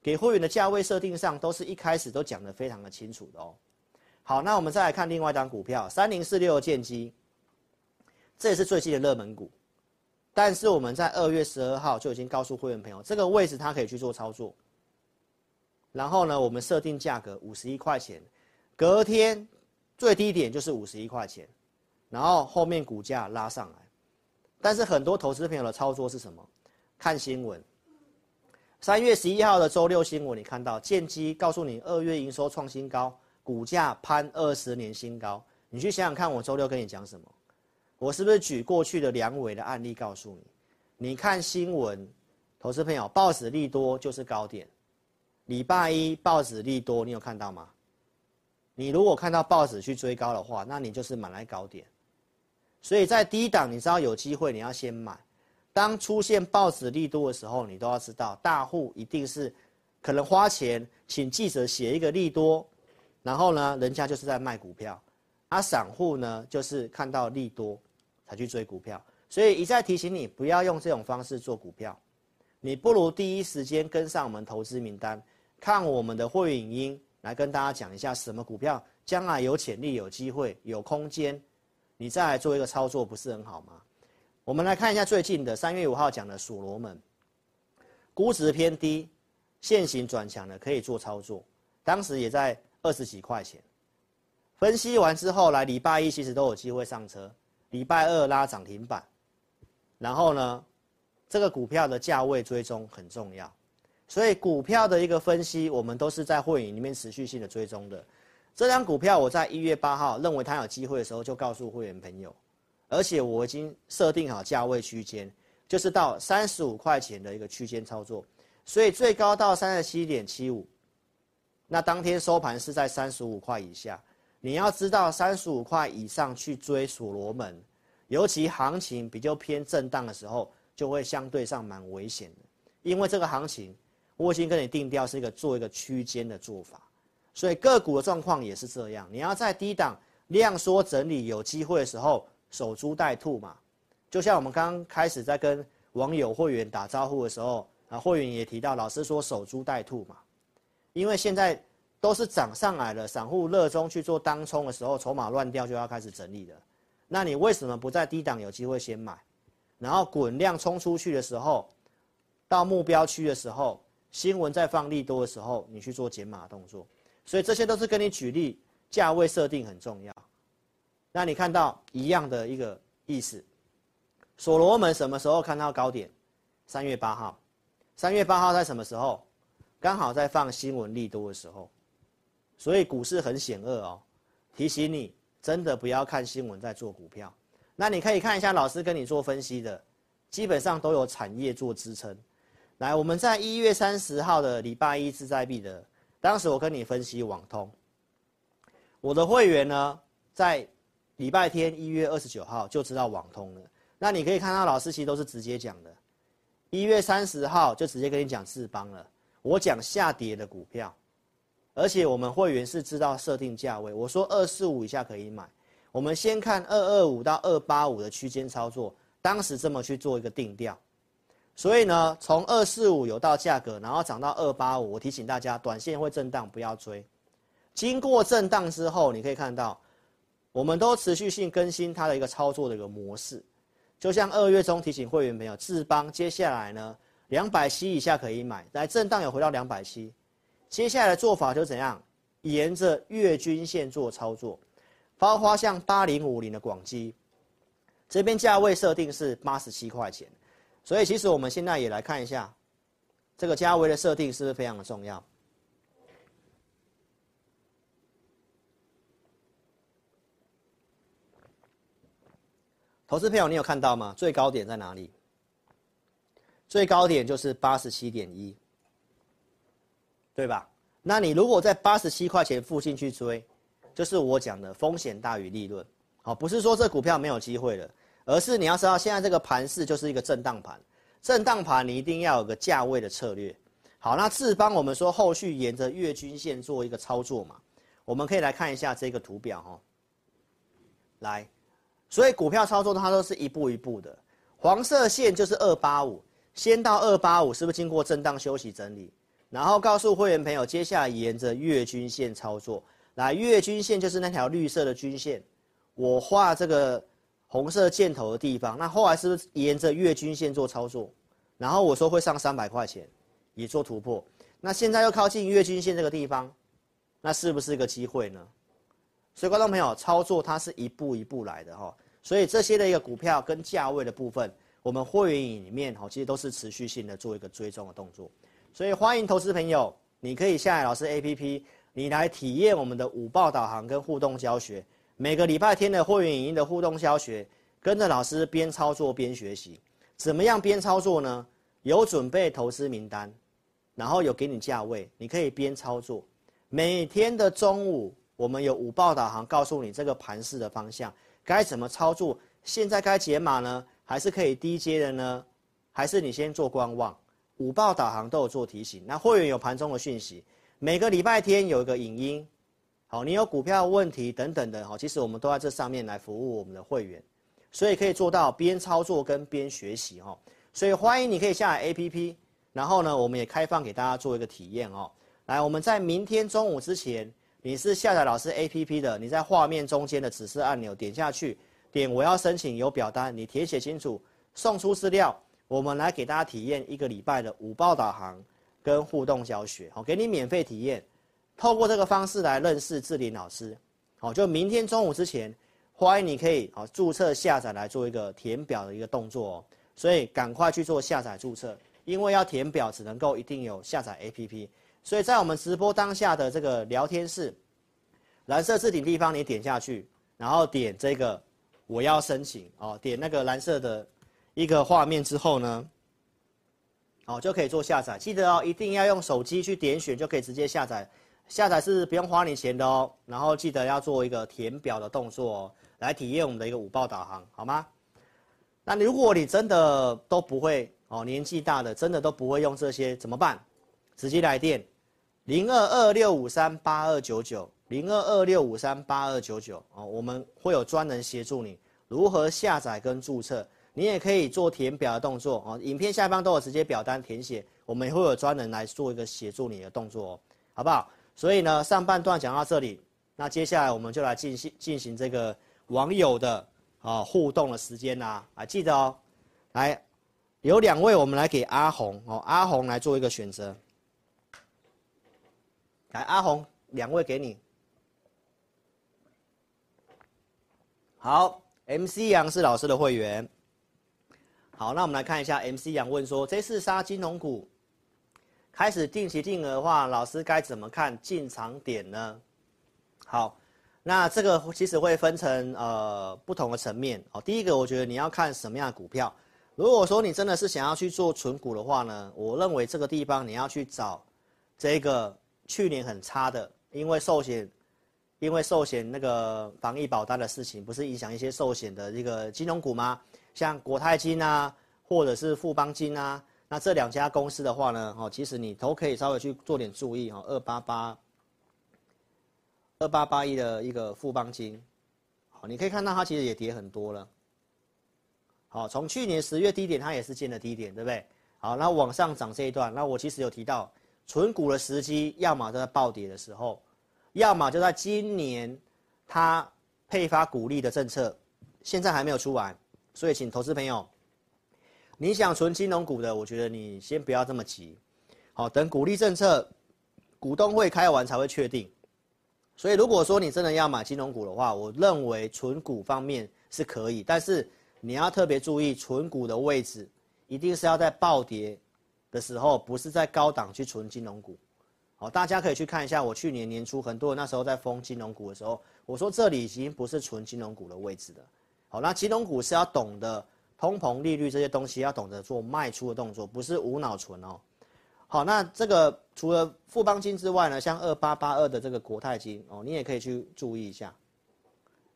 S1: 给会员的价位设定上，都是一开始都讲得非常的清楚的哦。好，那我们再来看另外一档股票，三零四六建机，这也是最近的热门股，但是我们在二月十二号就已经告诉会员朋友，这个位置它可以去做操作。然后呢，我们设定价格五十一块钱，隔天最低点就是五十一块钱。然后后面股价拉上来，但是很多投资朋友的操作是什么？看新闻。三月十一号的周六新闻，你看到建机告诉你二月营收创新高，股价攀二十年新高。你去想想看，我周六跟你讲什么？我是不是举过去的两伟的案例告诉你？你看新闻，投资朋友报纸利多就是高点。礼拜一报纸利多，你有看到吗？你如果看到报纸去追高的话，那你就是买来高点。所以在低档，你知道有机会，你要先买。当出现报纸利多的时候，你都要知道，大户一定是可能花钱请记者写一个利多，然后呢，人家就是在卖股票。而散户呢，就是看到利多才去追股票。所以一再提醒你，不要用这种方式做股票。你不如第一时间跟上我们投资名单，看我们的会影音，来跟大家讲一下什么股票将来有潜力、有机会、有空间。你再来做一个操作，不是很好吗？我们来看一下最近的三月五号讲的所罗门，估值偏低，现行转强的可以做操作，当时也在二十几块钱。分析完之后，来礼拜一其实都有机会上车，礼拜二拉涨停板，然后呢，这个股票的价位追踪很重要，所以股票的一个分析，我们都是在会员里面持续性的追踪的。这张股票我在一月八号认为它有机会的时候，就告诉会员朋友。而且我已经设定好价位区间，就是到三十五块钱的一个区间操作，所以最高到三十七点七五，那当天收盘是在三十五块以下。你要知道，三十五块以上去追所罗门，尤其行情比较偏震荡的时候，就会相对上蛮危险的。因为这个行情，我已经跟你定调是一个做一个区间的做法，所以个股的状况也是这样。你要在低档量缩整理有机会的时候。守株待兔嘛，就像我们刚刚开始在跟网友会员打招呼的时候，啊，会员也提到，老师说守株待兔嘛，因为现在都是涨上来了，散户热衷去做当冲的时候，筹码乱掉就要开始整理了。那你为什么不在低档有机会先买，然后滚量冲出去的时候，到目标区的时候，新闻在放利多的时候，你去做减码动作？所以这些都是跟你举例，价位设定很重要。那你看到一样的一个意思，所罗门什么时候看到高点？三月八号，三月八号在什么时候？刚好在放新闻利多的时候，所以股市很险恶哦。提醒你，真的不要看新闻在做股票。那你可以看一下老师跟你做分析的，基本上都有产业做支撑。来，我们在一月三十号的礼拜一志在必得，当时我跟你分析网通，我的会员呢在。礼拜天一月二十九号就知道网通了，那你可以看到老师其实都是直接讲的，一月三十号就直接跟你讲智邦了，我讲下跌的股票，而且我们会员是知道设定价位，我说二四五以下可以买，我们先看二二五到二八五的区间操作，当时这么去做一个定调，所以呢，从二四五有到价格，然后涨到二八五，我提醒大家，短线会震荡，不要追，经过震荡之后，你可以看到。我们都持续性更新它的一个操作的一个模式，就像二月中提醒会员朋友，智邦接下来呢，两百七以下可以买，来震荡有回到两百七，接下来的做法就怎样，沿着月均线做操作，包括像八零五零的广基，这边价位设定是八十七块钱，所以其实我们现在也来看一下，这个价位的设定是不是非常的重要？投资朋友，你有看到吗？最高点在哪里？最高点就是八十七点一，对吧？那你如果在八十七块钱附近去追，就是我讲的风险大于利润。好，不是说这股票没有机会了，而是你要知道现在这个盘势就是一个震荡盘，震荡盘你一定要有个价位的策略。好，那智邦我们说后续沿着月均线做一个操作嘛，我们可以来看一下这个图表哈，来。所以股票操作它都是一步一步的，黄色线就是二八五，先到二八五，是不是经过震荡休息整理？然后告诉会员朋友，接下来沿着月均线操作，来月均线就是那条绿色的均线，我画这个红色箭头的地方，那后来是不是沿着月均线做操作？然后我说会上三百块钱，也做突破，那现在又靠近月均线这个地方，那是不是一个机会呢？所以观众朋友，操作它是一步一步来的哈，所以这些的一个股票跟价位的部分，我们会员营里面哈，其实都是持续性的做一个追踪的动作。所以欢迎投资朋友，你可以下载老师 APP，你来体验我们的五报导航跟互动教学。每个礼拜天的会员影音的互动教学，跟着老师边操作边学习。怎么样边操作呢？有准备投资名单，然后有给你价位，你可以边操作。每天的中午。我们有午报导航，告诉你这个盘势的方向该怎么操作。现在该解码呢，还是可以低阶的呢？还是你先做观望？午报导航都有做提醒。那会员有盘中的讯息，每个礼拜天有一个影音。好，你有股票问题等等的，好，其实我们都在这上面来服务我们的会员，所以可以做到边操作跟边学习哈。所以欢迎你可以下载 APP，然后呢，我们也开放给大家做一个体验哦。来，我们在明天中午之前。你是下载老师 APP 的，你在画面中间的指示按钮点下去，点我要申请有表单，你填写清楚送出资料，我们来给大家体验一个礼拜的五报导航跟互动教学，好，给你免费体验。透过这个方式来认识志霖老师，好，就明天中午之前，欢迎你可以好注册下载来做一个填表的一个动作哦。所以赶快去做下载注册，因为要填表只能够一定有下载 APP。所以在我们直播当下的这个聊天室，蓝色置顶地方你点下去，然后点这个我要申请哦，点那个蓝色的一个画面之后呢，哦就可以做下载。记得哦，一定要用手机去点选就可以直接下载，下载是不用花你钱的哦。然后记得要做一个填表的动作哦，来体验我们的一个五报导航，好吗？那如果你真的都不会哦，年纪大的真的都不会用这些怎么办？直接来电，零二二六五三八二九九，零二二六五三八二九九哦，我们会有专人协助你如何下载跟注册，你也可以做填表的动作哦。影片下方都有直接表单填写，我们也会有专人来做一个协助你的动作哦，好不好？所以呢，上半段讲到这里，那接下来我们就来进行进行这个网友的啊、互动的时间啦，啊，记得哦，来有两位，我们来给阿红哦，阿红来做一个选择。来，阿红，两位给你。好，MC 杨是老师的会员。好，那我们来看一下，MC 杨问说，这次杀金融股开始定期定额的话，老师该怎么看进场点呢？好，那这个其实会分成呃不同的层面哦。第一个，我觉得你要看什么样的股票。如果说你真的是想要去做存股的话呢，我认为这个地方你要去找这个。去年很差的，因为寿险，因为寿险那个防疫保单的事情，不是影响一些寿险的这个金融股吗？像国泰金啊，或者是富邦金啊，那这两家公司的话呢，哦，其实你都可以稍微去做点注意哦。二八八，二八八一的一个富邦金，好，你可以看到它其实也跌很多了。好，从去年十月低点，它也是见了低点，对不对？好，那往上涨这一段，那我其实有提到。存股的时机，要么就在暴跌的时候，要么就在今年，它配发股利的政策，现在还没有出完，所以请投资朋友，你想存金融股的，我觉得你先不要这么急，好，等股利政策，股东会开完才会确定。所以如果说你真的要买金融股的话，我认为存股方面是可以，但是你要特别注意存股的位置，一定是要在暴跌。的时候不是在高档去存金融股，好，大家可以去看一下我去年年初很多人那时候在封金融股的时候，我说这里已经不是存金融股的位置了，好，那金融股是要懂得通膨利率这些东西要懂得做卖出的动作，不是无脑存哦，好，那这个除了富邦金之外呢，像二八八二的这个国泰金哦，你也可以去注意一下，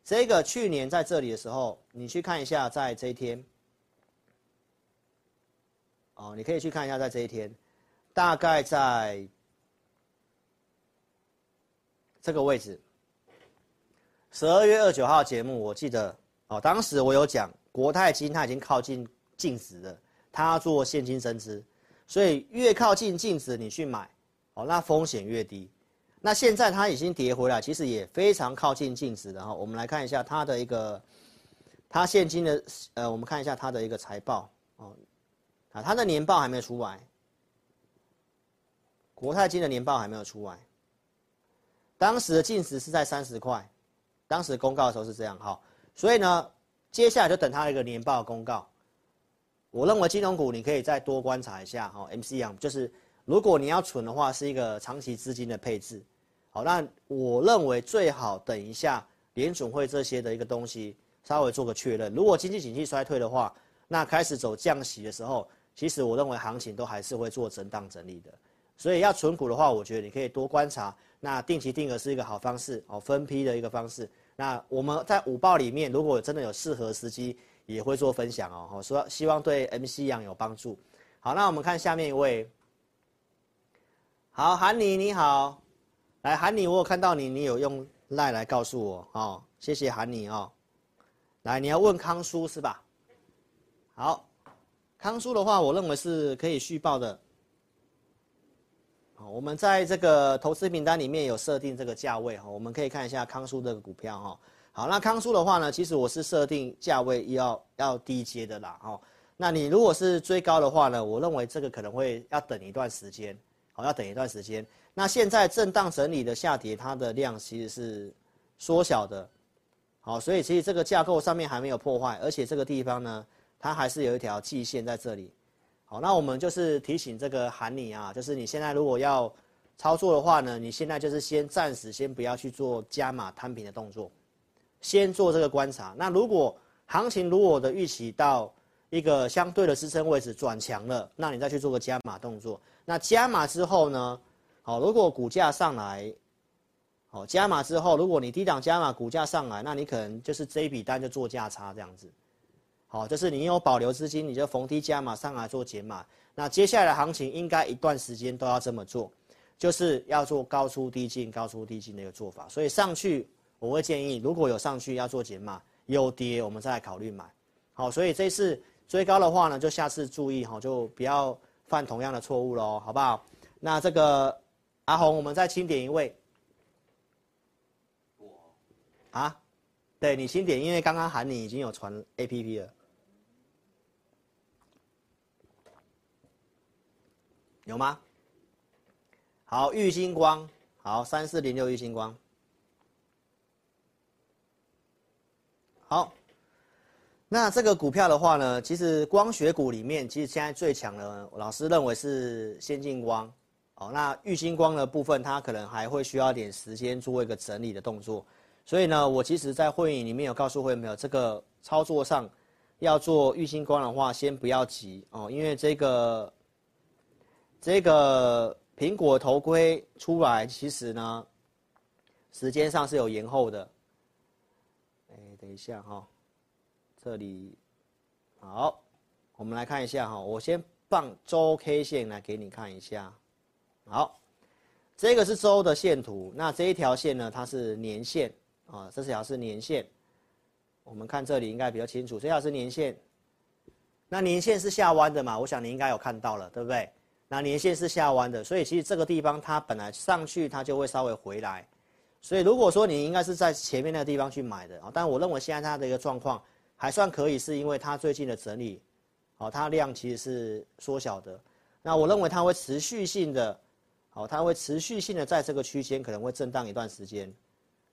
S1: 这个去年在这里的时候，你去看一下在这一天。哦，你可以去看一下，在这一天，大概在这个位置。十二月二九号节目，我记得哦，当时我有讲国泰金它已经靠近净值了，它做现金增资，所以越靠近净值你去买，哦，那风险越低。那现在它已经跌回来，其实也非常靠近净值的哈。我们来看一下它的一个，它现金的呃，我们看一下它的一个财报哦。啊，它的年报还没有出来，国泰金的年报还没有出来。当时的净值是在三十块，当时公告的时候是这样哈，所以呢，接下来就等它的一个年报公告。我认为金融股你可以再多观察一下哈，MC 一样，就是如果你要存的话，是一个长期资金的配置。好，那我认为最好等一下联准会这些的一个东西稍微做个确认。如果经济景气衰退的话，那开始走降息的时候。其实我认为行情都还是会做震荡整理的，所以要存股的话，我觉得你可以多观察。那定期定额是一个好方式哦，分批的一个方式。那我们在午报里面，如果真的有适合时机，也会做分享哦。说希望对 MC 杨有帮助。好，那我们看下面一位。好，韩妮你好，来韩妮，我有看到你，你有用赖来告诉我哦，谢谢韩妮哦。来，你要问康叔是吧？好。康叔的话，我认为是可以续报的。我们在这个投资名单里面有设定这个价位哈，我们可以看一下康叔这个股票哈。好，那康叔的话呢，其实我是设定价位要要低阶的啦哈。那你如果是追高的话呢，我认为这个可能会要等一段时间，好，要等一段时间。那现在震荡整理的下跌，它的量其实是缩小的，好，所以其实这个架构上面还没有破坏，而且这个地方呢，它还是有一条季线在这里。好，那我们就是提醒这个喊你啊，就是你现在如果要操作的话呢，你现在就是先暂时先不要去做加码摊平的动作，先做这个观察。那如果行情如果的预期到一个相对的支撑位置转强了，那你再去做个加码动作。那加码之后呢？好，如果股价上来，好，加码之后，如果你低档加码，股价上来，那你可能就是这一笔单就做价差这样子。好，就是你有保留资金，你就逢低加码上来做减码。那接下来的行情应该一段时间都要这么做，就是要做高出低进、高出低进的一个做法。所以上去我会建议，如果有上去要做减码，有跌我们再来考虑买。好，所以这次追高的话呢，就下次注意哈，就不要犯同样的错误喽，好不好？那这个阿红，我们再清点一位。我啊？对，你清点，因为刚刚喊你已经有传 APP 了，有吗？好，玉星光，好，三四零六玉星光，好。那这个股票的话呢，其实光学股里面，其实现在最强的，老师认为是先进光，哦，那玉星光的部分，它可能还会需要点时间做一个整理的动作。所以呢，我其实在会议里面有告诉会员朋友，这个操作上要做玉星光的话，先不要急哦，因为这个这个苹果头盔出来，其实呢，时间上是有延后的。哎，等一下哈、这里好，我们来看一下哈。我先放周 K 线来给你看一下。好，这个是周的线图。那这一条线呢，它是年线啊，这条是年线。我们看这里应该比较清楚，这条是年线。那年线是下弯的嘛？我想你应该有看到了，对不对？那年线是下弯的，所以其实这个地方它本来上去，它就会稍微回来。所以如果说你应该是在前面那个地方去买的啊，但我认为现在它的一个状况。还算可以，是因为它最近的整理，好，它量其实是缩小的。那我认为它会持续性的，好，它会持续性的在这个区间可能会震荡一段时间。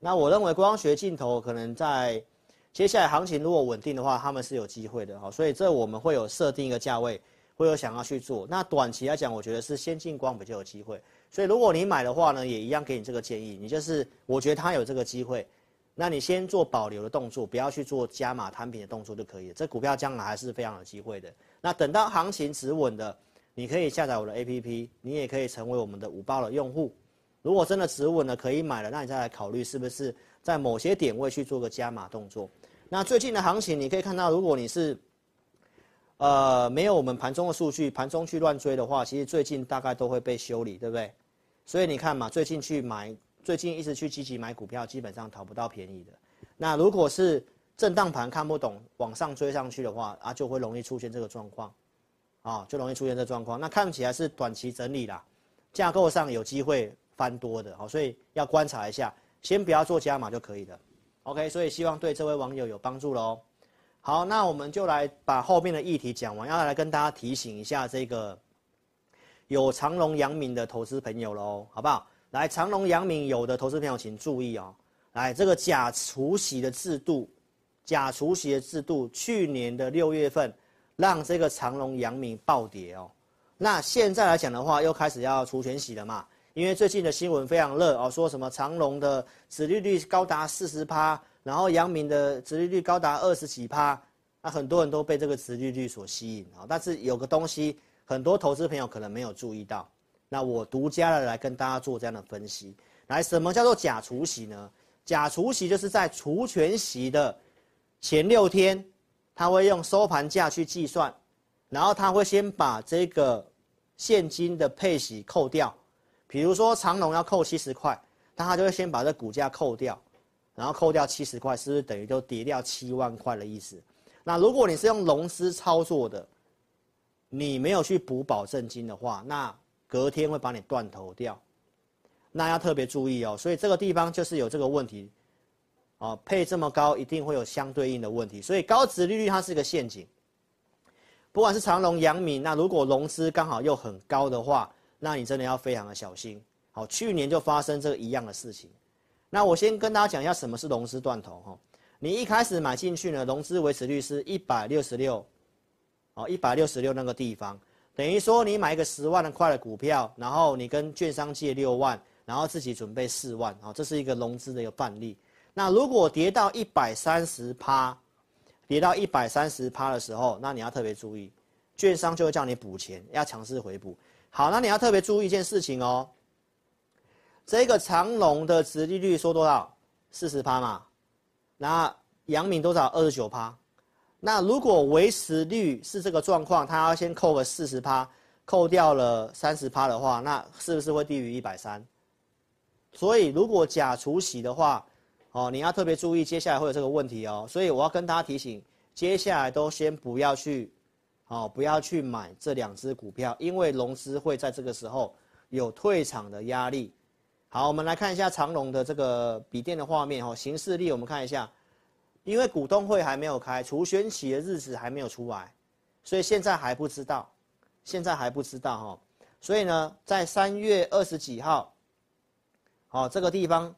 S1: 那我认为光学镜头可能在接下来行情如果稳定的话，他们是有机会的，好，所以这我们会有设定一个价位，会有想要去做。那短期来讲，我觉得是先进光比较有机会。所以如果你买的话呢，也一样给你这个建议，你就是我觉得它有这个机会。那你先做保留的动作，不要去做加码摊平的动作就可以了。这股票将来还是非常有机会的。那等到行情止稳的，你可以下载我的 APP，你也可以成为我们的五报的用户。如果真的止稳了，可以买了，那你再来考虑是不是在某些点位去做个加码动作。那最近的行情，你可以看到，如果你是呃没有我们盘中的数据，盘中去乱追的话，其实最近大概都会被修理，对不对？所以你看嘛，最近去买。最近一直去积极买股票，基本上讨不到便宜的。那如果是震荡盘看不懂，往上追上去的话，啊，就会容易出现这个状况，啊，就容易出现这状况。那看起来是短期整理啦，架构上有机会翻多的，好，所以要观察一下，先不要做加码就可以了。OK，所以希望对这位网友有帮助喽。好，那我们就来把后面的议题讲完，要来跟大家提醒一下这个有长隆、阳明的投资朋友喽，好不好？来，长隆、阳明有的投资朋友请注意哦。来，这个假除息的制度，假除息的制度，去年的六月份让这个长隆、阳明暴跌哦。那现在来讲的话，又开始要除权息了嘛？因为最近的新闻非常热哦，说什么长隆的殖利率高达四十趴，然后阳明的殖利率高达二十几趴，那很多人都被这个殖利率所吸引啊。但是有个东西，很多投资朋友可能没有注意到。那我独家的来跟大家做这样的分析，来，什么叫做假除息呢？假除息就是在除权息的前六天，他会用收盘价去计算，然后他会先把这个现金的配息扣掉，比如说长隆要扣七十块，那他就会先把这股价扣掉，然后扣掉七十块，是不是等于就跌掉七万块的意思？那如果你是用融资操作的，你没有去补保证金的话，那隔天会把你断头掉，那要特别注意哦。所以这个地方就是有这个问题，哦，配这么高一定会有相对应的问题。所以高殖利率它是一个陷阱。不管是长隆、阳明，那如果融资刚好又很高的话，那你真的要非常的小心。好，去年就发生这个一样的事情。那我先跟大家讲一下什么是融资断头哈。你一开始买进去呢，融资维持率是一百六十六，哦，一百六十六那个地方，等于说你买一个十万的块的股票，然后你跟券商借六万，然后自己准备四万，啊，这是一个融资的一个范例。那如果跌到一百三十趴，跌到一百三十趴的时候，那你要特别注意，券商就会叫你补钱，要强势回补。好，那你要特别注意一件事情哦，这个长龙的殖利率说多少？四十趴嘛。那阳明多少？二十九趴。那如果维持率是这个状况，它要先扣个四十趴，扣掉了三十趴的话，那是不是会低于一百三？所以如果假除息的话，哦，你要特别注意，接下来会有这个问题哦。所以我要跟大家提醒，接下来都先不要去，哦，不要去买这两只股票，因为融资会在这个时候有退场的压力。好，我们来看一下长荣的这个笔电的画面哈，行事历我们看一下，因为股东会还没有开，除权息的日子还没有出来，所以现在还不知道，现在还不知道哈，所以呢，在三月二十几号，好，这个地方，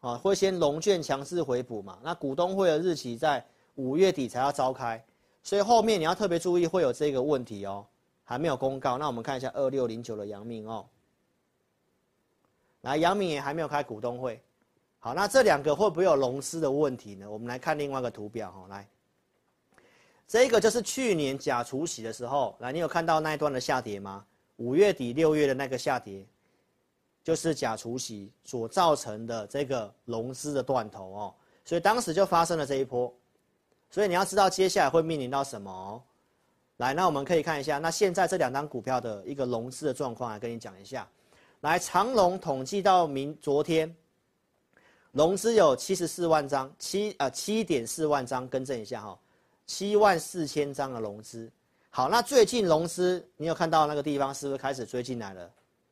S1: 啊，会先融券强势回补嘛，那股东会的日期在五月底才要召开，所以后面你要特别注意会有这个问题哦，还没有公告，那我们看一下二六零九的阳明哦。来，阳明也还没有开股东会，好，那这两个会不会有融资的问题呢？我们来看另外一个图表哈，来，这个就是去年假除息的时候，来，你有看到那一段的下跌吗？五月底六月的那个下跌，就是假除息所造成的这个融资的断头哦，所以当时就发生了这一波，所以你要知道接下来会面临到什么哦。来，那我们可以看一下，那现在这两张股票的一个融资的状况，来跟你讲一下。来，长荣统计到明昨天，融资有七十四万张，七呃七点四万张，更正一下哈，七万四千张的融资。好，那最近融资你有看到那个地方是不是开始追进来了？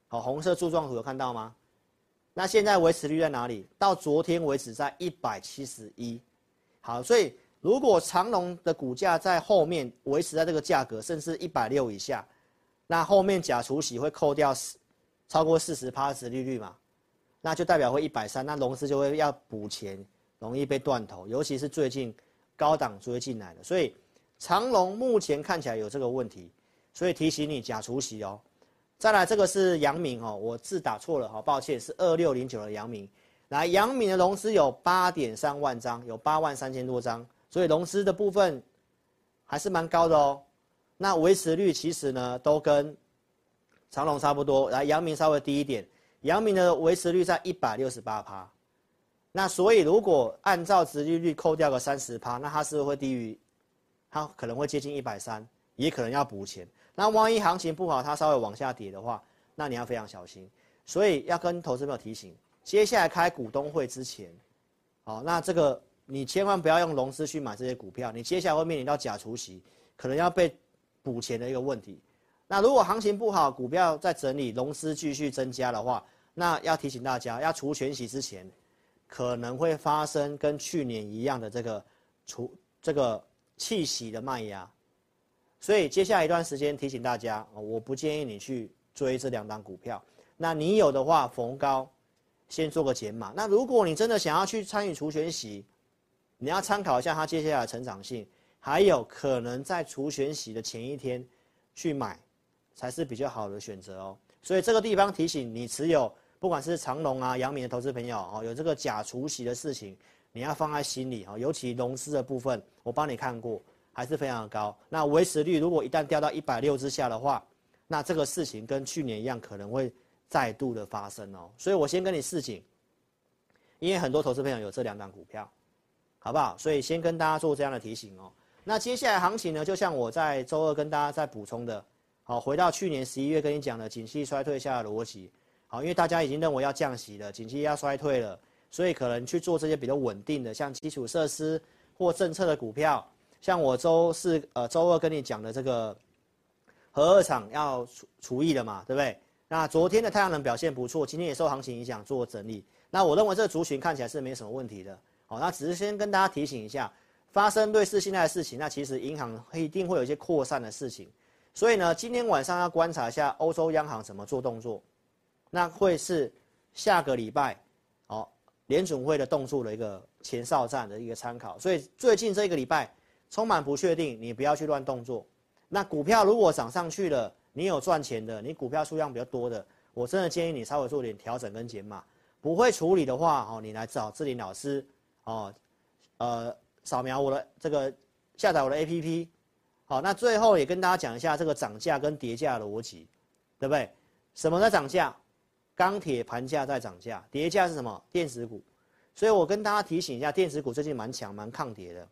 S1: 好，红色柱状图有看到吗？那现在维持率在哪里？到昨天为止在一百七十一。好，所以如果长荣的股价在后面维持在这个价格，甚至一百六以下，那后面假除息会扣掉十超过四十趴殖利率嘛，那就代表会一百三，那融资就会要补钱，容易被断头，尤其是最近高档追进来的，所以长荣目前看起来有这个问题，所以提醒你假除息哦。再来这个是阳明哦，我字打错了，哈抱歉，是二六零九的阳明。来，阳明的融资有八点三万张，有八万三千多张，所以融资的部分还是蛮高的哦。那维持率其实呢都跟。长隆差不多，来阳明稍微低一点，阳明的维持率在一百六十八趴，那所以如果按照殖利率扣掉个三十趴，那它是不是会低于？它可能会接近一百三，也可能要补钱。那万一行情不好，它稍微往下跌的话，那你要非常小心。所以要跟投资朋友提醒，接下来开股东会之前，好，那这个你千万不要用融资去买这些股票，你接下来会面临到假除息，可能要被补钱的一个问题。那如果行情不好，股票在整理，融资继续增加的话，那要提醒大家，要除权息之前，可能会发生跟去年一样的这个除这个弃息的卖压。所以接下来一段时间提醒大家，我不建议你去追这两档股票。那你有的话，逢高先做个减码。那如果你真的想要去参与除权息，你要参考一下它接下来的成长性，还有可能在除权息的前一天去买。才是比较好的选择哦，所以这个地方提醒你持有不管是长荣啊、阳明的投资朋友哦，有这个假除息的事情，你要放在心里哦。尤其融资的部分，我帮你看过，还是非常的高。那维持率如果一旦掉到一百六之下的话，那这个事情跟去年一样，可能会再度的发生哦。所以我先跟你示警，因为很多投资朋友有这两档股票，好不好？所以先跟大家做这样的提醒哦。那接下来行情呢，就像我在周二跟大家再补充的。好，回到去年十一月跟你讲的景气衰退下的逻辑，好，因为大家已经认为要降息了，景气要衰退了，所以可能去做这些比较稳定的，像基础设施或政策的股票，像我周四呃周二跟你讲的这个核二厂要除除役了嘛，对不对？那昨天的太阳能表现不错，今天也受行情影响做整理。那我认为这个族群看起来是没什么问题的，好，那只是先跟大家提醒一下，发生类似现在的事情，那其实银行一定会有一些扩散的事情。所以呢，今天晚上要观察一下欧洲央行怎么做动作，那会是下个礼拜哦联准会的动作的一个前哨战的一个参考。所以最近这个礼拜充满不确定，你不要去乱动作。那股票如果涨上去了，你有赚钱的，你股票数量比较多的，我真的建议你稍微做点调整跟减码。不会处理的话，哦，你来找志霖老师，哦，呃，扫描我的这个下载我的 APP，好，那最后也跟大家讲一下这个涨价跟跌价逻辑，对不对？什么在涨价？钢铁盘价在涨价，跌价是什么？电子股。所以我跟大家提醒一下，电子股最近蛮强，蛮抗跌的。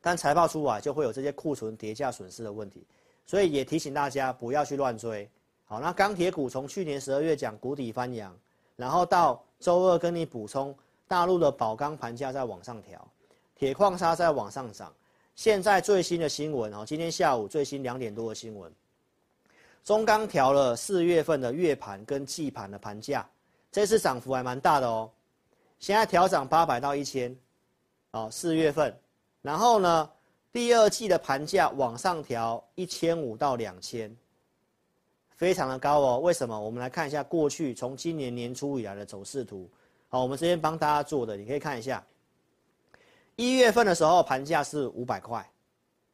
S1: 但财报出来就会有这些库存跌价损失的问题，所以也提醒大家不要去乱追。好，那钢铁股从去年十二月讲谷底翻扬，然后到周二跟你补充大陆的宝钢盘价在往上调，铁矿砂在往上涨。现在最新的新闻哦，今天下午最新两点多的新闻，中钢调了四月份的月盘跟季盘的盘价，这次涨幅还蛮大的哦。现在调涨八百到一千，哦，四月份。然后呢，第二季的盘价往上调一千五到两千，非常的高哦。为什么？我们来看一下过去从今年年初以来的走势图。好，我们这边帮大家做的，你可以看一下。一月份的时候盘价是五百块，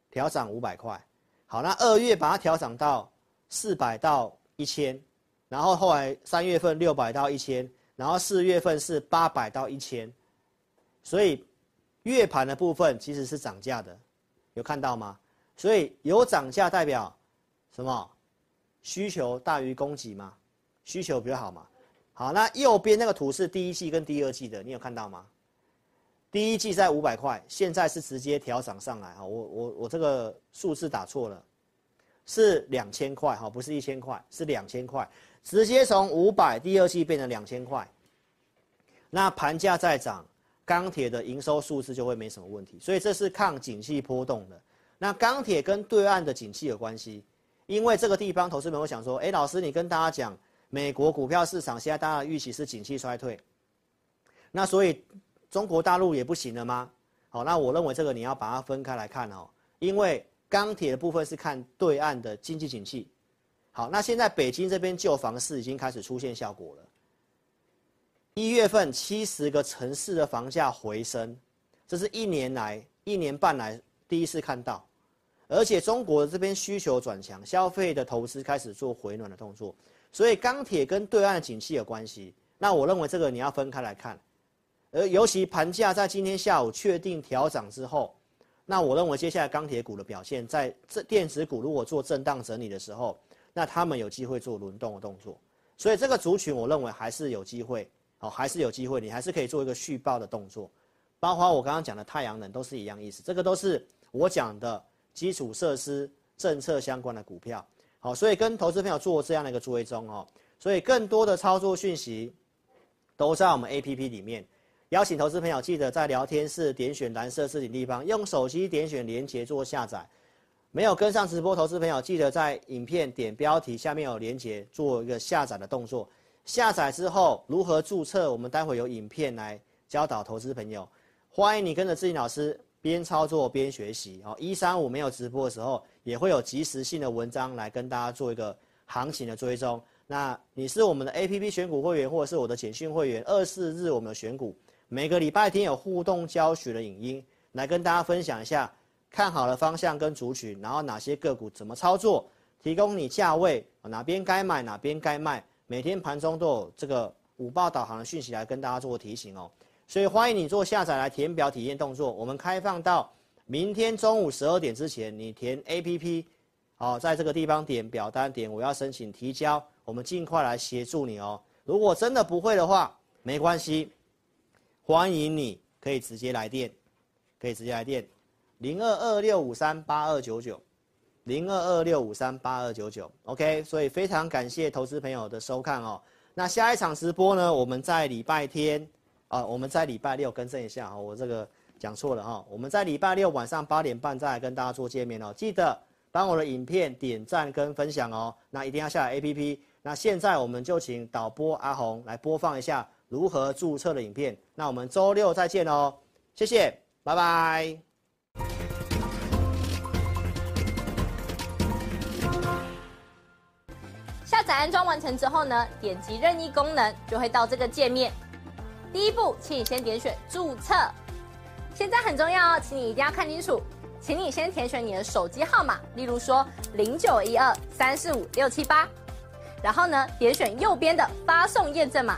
S1: 调涨五百块。好，那二月把它调涨到四百到一千，然后后来三月份六百到一千，然后四月份是八百到一千，所以。月盘的部分其实是涨价的，有看到吗？所以有涨价代表什么？需求大于供给嘛？需求比较好嘛？好，那右边那个图是第一季跟第二季的，你有看到吗？第一季在五百块，现在是直接调涨上来哈，我我我这个数字打错了，是两千块哈，不是一千块，是两千块，直接从五百第二季变成两千块，那盘价在涨。钢铁的营收数字就会没什么问题，所以这是抗景气波动的。那钢铁跟对岸的景气有关系，因为这个地方投资朋友想说，哎，老师你跟大家讲，美国股票市场现在大家的预期是景气衰退，那所以中国大陆也不行了吗？好，那我认为这个你要把它分开来看哦，因为钢铁的部分是看对岸的经济景气。好，那现在北京这边旧房市已经开始出现效果了。一月份七十个城市的房价回升，这是一年来一年半来第一次看到，而且中国的这边需求转强，消费的投资开始做回暖的动作，所以钢铁跟对岸的景气有关系。那我认为这个你要分开来看，而尤其盘价在今天下午确定调涨之后，那我认为接下来钢铁股的表现，在这电子股如果做震荡整理的时候，那他们有机会做轮动的动作，所以这个族群我认为还是有机会。好，还是有机会，你还是可以做一个续报的动作，包括我刚刚讲的太阳能都是一样意思，这个都是我讲的基础设施政策相关的股票。好，所以跟投资朋友做这样的一个追踪哦，所以更多的操作讯息都在我们 APP 里面。邀请投资朋友记得在聊天室点选蓝色置顶地方，用手机点选连结做下载。没有跟上直播投资朋友记得在影片点标题下面有连结做一个下载的动作。下载之后如何注册？我们待会有影片来教导投资朋友。欢迎你跟着志霖老师边操作边学习。哦，一三五没有直播的时候，也会有即时性的文章来跟大家做一个行情的追踪。那你是我们的 APP 选股会员，或者是我的简讯会员，二四日我们的选股，每个礼拜天有互动教学的影音，来跟大家分享一下看好的方向跟族群，然后哪些个股怎么操作，提供你价位，哪边该买哪边该卖。每天盘中都有这个五报导航的讯息来跟大家做提醒哦，所以欢迎你做下载来填表体验动作。我们开放到明天中午十二点之前，你填 APP，好，在这个地方点表单点我要申请提交，我们尽快来协助你哦。如果真的不会的话，没关系，欢迎你可以直接来电，可以直接来电零二二六五三八二九九。零二二六五三八二九九，OK，所以非常感谢投资朋友的收看哦。那下一场直播呢？我们在礼拜天，啊、我们在礼拜六更正一下哈，我这个讲错了哈。我们在礼拜六晚上八点半再来跟大家做见面哦。记得帮我的影片点赞跟分享哦。那一定要下载 APP。那现在我们就请导播阿红来播放一下如何注册的影片。那我们周六再见哦，谢谢，拜拜。
S2: 下载安装完成之后呢，点击任意功能就会到这个界面。第一步，请你先点选注册。现在很重要哦，请你一定要看清楚，请你先填选你的手机号码，例如说零九一二三四五六七八，然后呢，点选右边的发送验证码，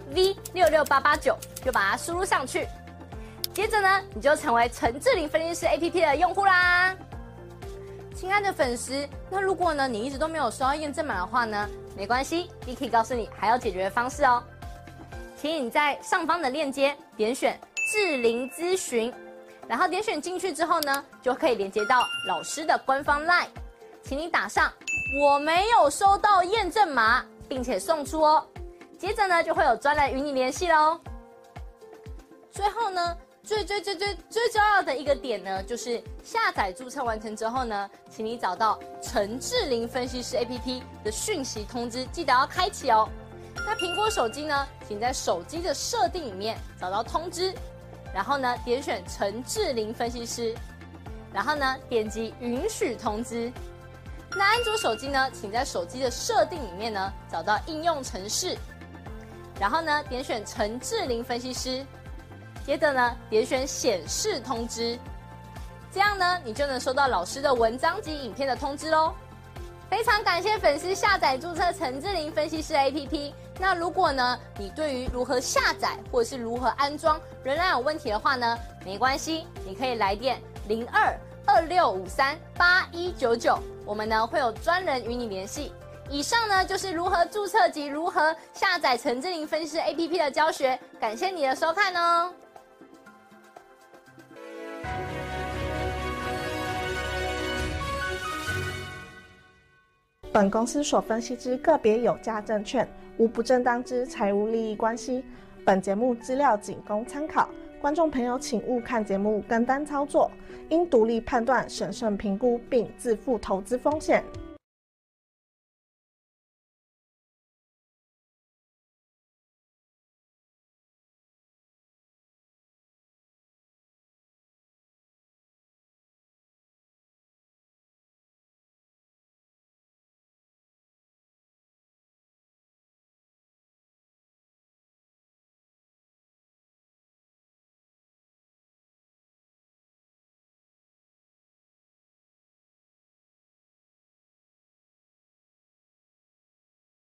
S2: V 六六八八九，就把它输入上去。接着呢，你就成为陈智霖分析师 APP 的用户啦。亲爱的粉丝，那如果呢你一直都没有收到验证码的话呢，没关系，Vicky 告诉你还有解决的方式哦。请你在上方的链接点选智霖咨询，然后点选进去之后呢，就可以连接到老师的官方 LINE，请你打上我没有收到验证码，并且送出哦。接着呢就会有专人与你联系喽。最后呢。最最最最最重要的一个点呢，就是下载注册完成之后呢，请你找到陈智霖分析师 APP 的讯息通知，记得要开启哦。那苹果手机呢，请在手机的设定里面找到通知，然后呢点选陈智霖分析师，然后呢点击允许通知。那安卓手机呢，请在手机的设定里面呢找到应用程式，然后呢点选陈智霖分析师。接着呢，点选显示通知，这样呢，你就能收到老师的文章及影片的通知喽。非常感谢粉丝下载注册陈智霖分析师 APP。那如果呢，你对于如何下载或是如何安装仍然有问题的话呢，没关系，你可以来电零二二六五三八一九九，我们呢会有专人与你联系。以上呢就是如何注册及如何下载陈智霖分析师 APP 的教学，感谢你的收看哦。
S3: 本公司所分析之个别有价证券，无不正当之财务利益关系。本节目资料仅供参考，观众朋友请勿看节目跟单操作，应独立判断、审慎评估并自负投资风险。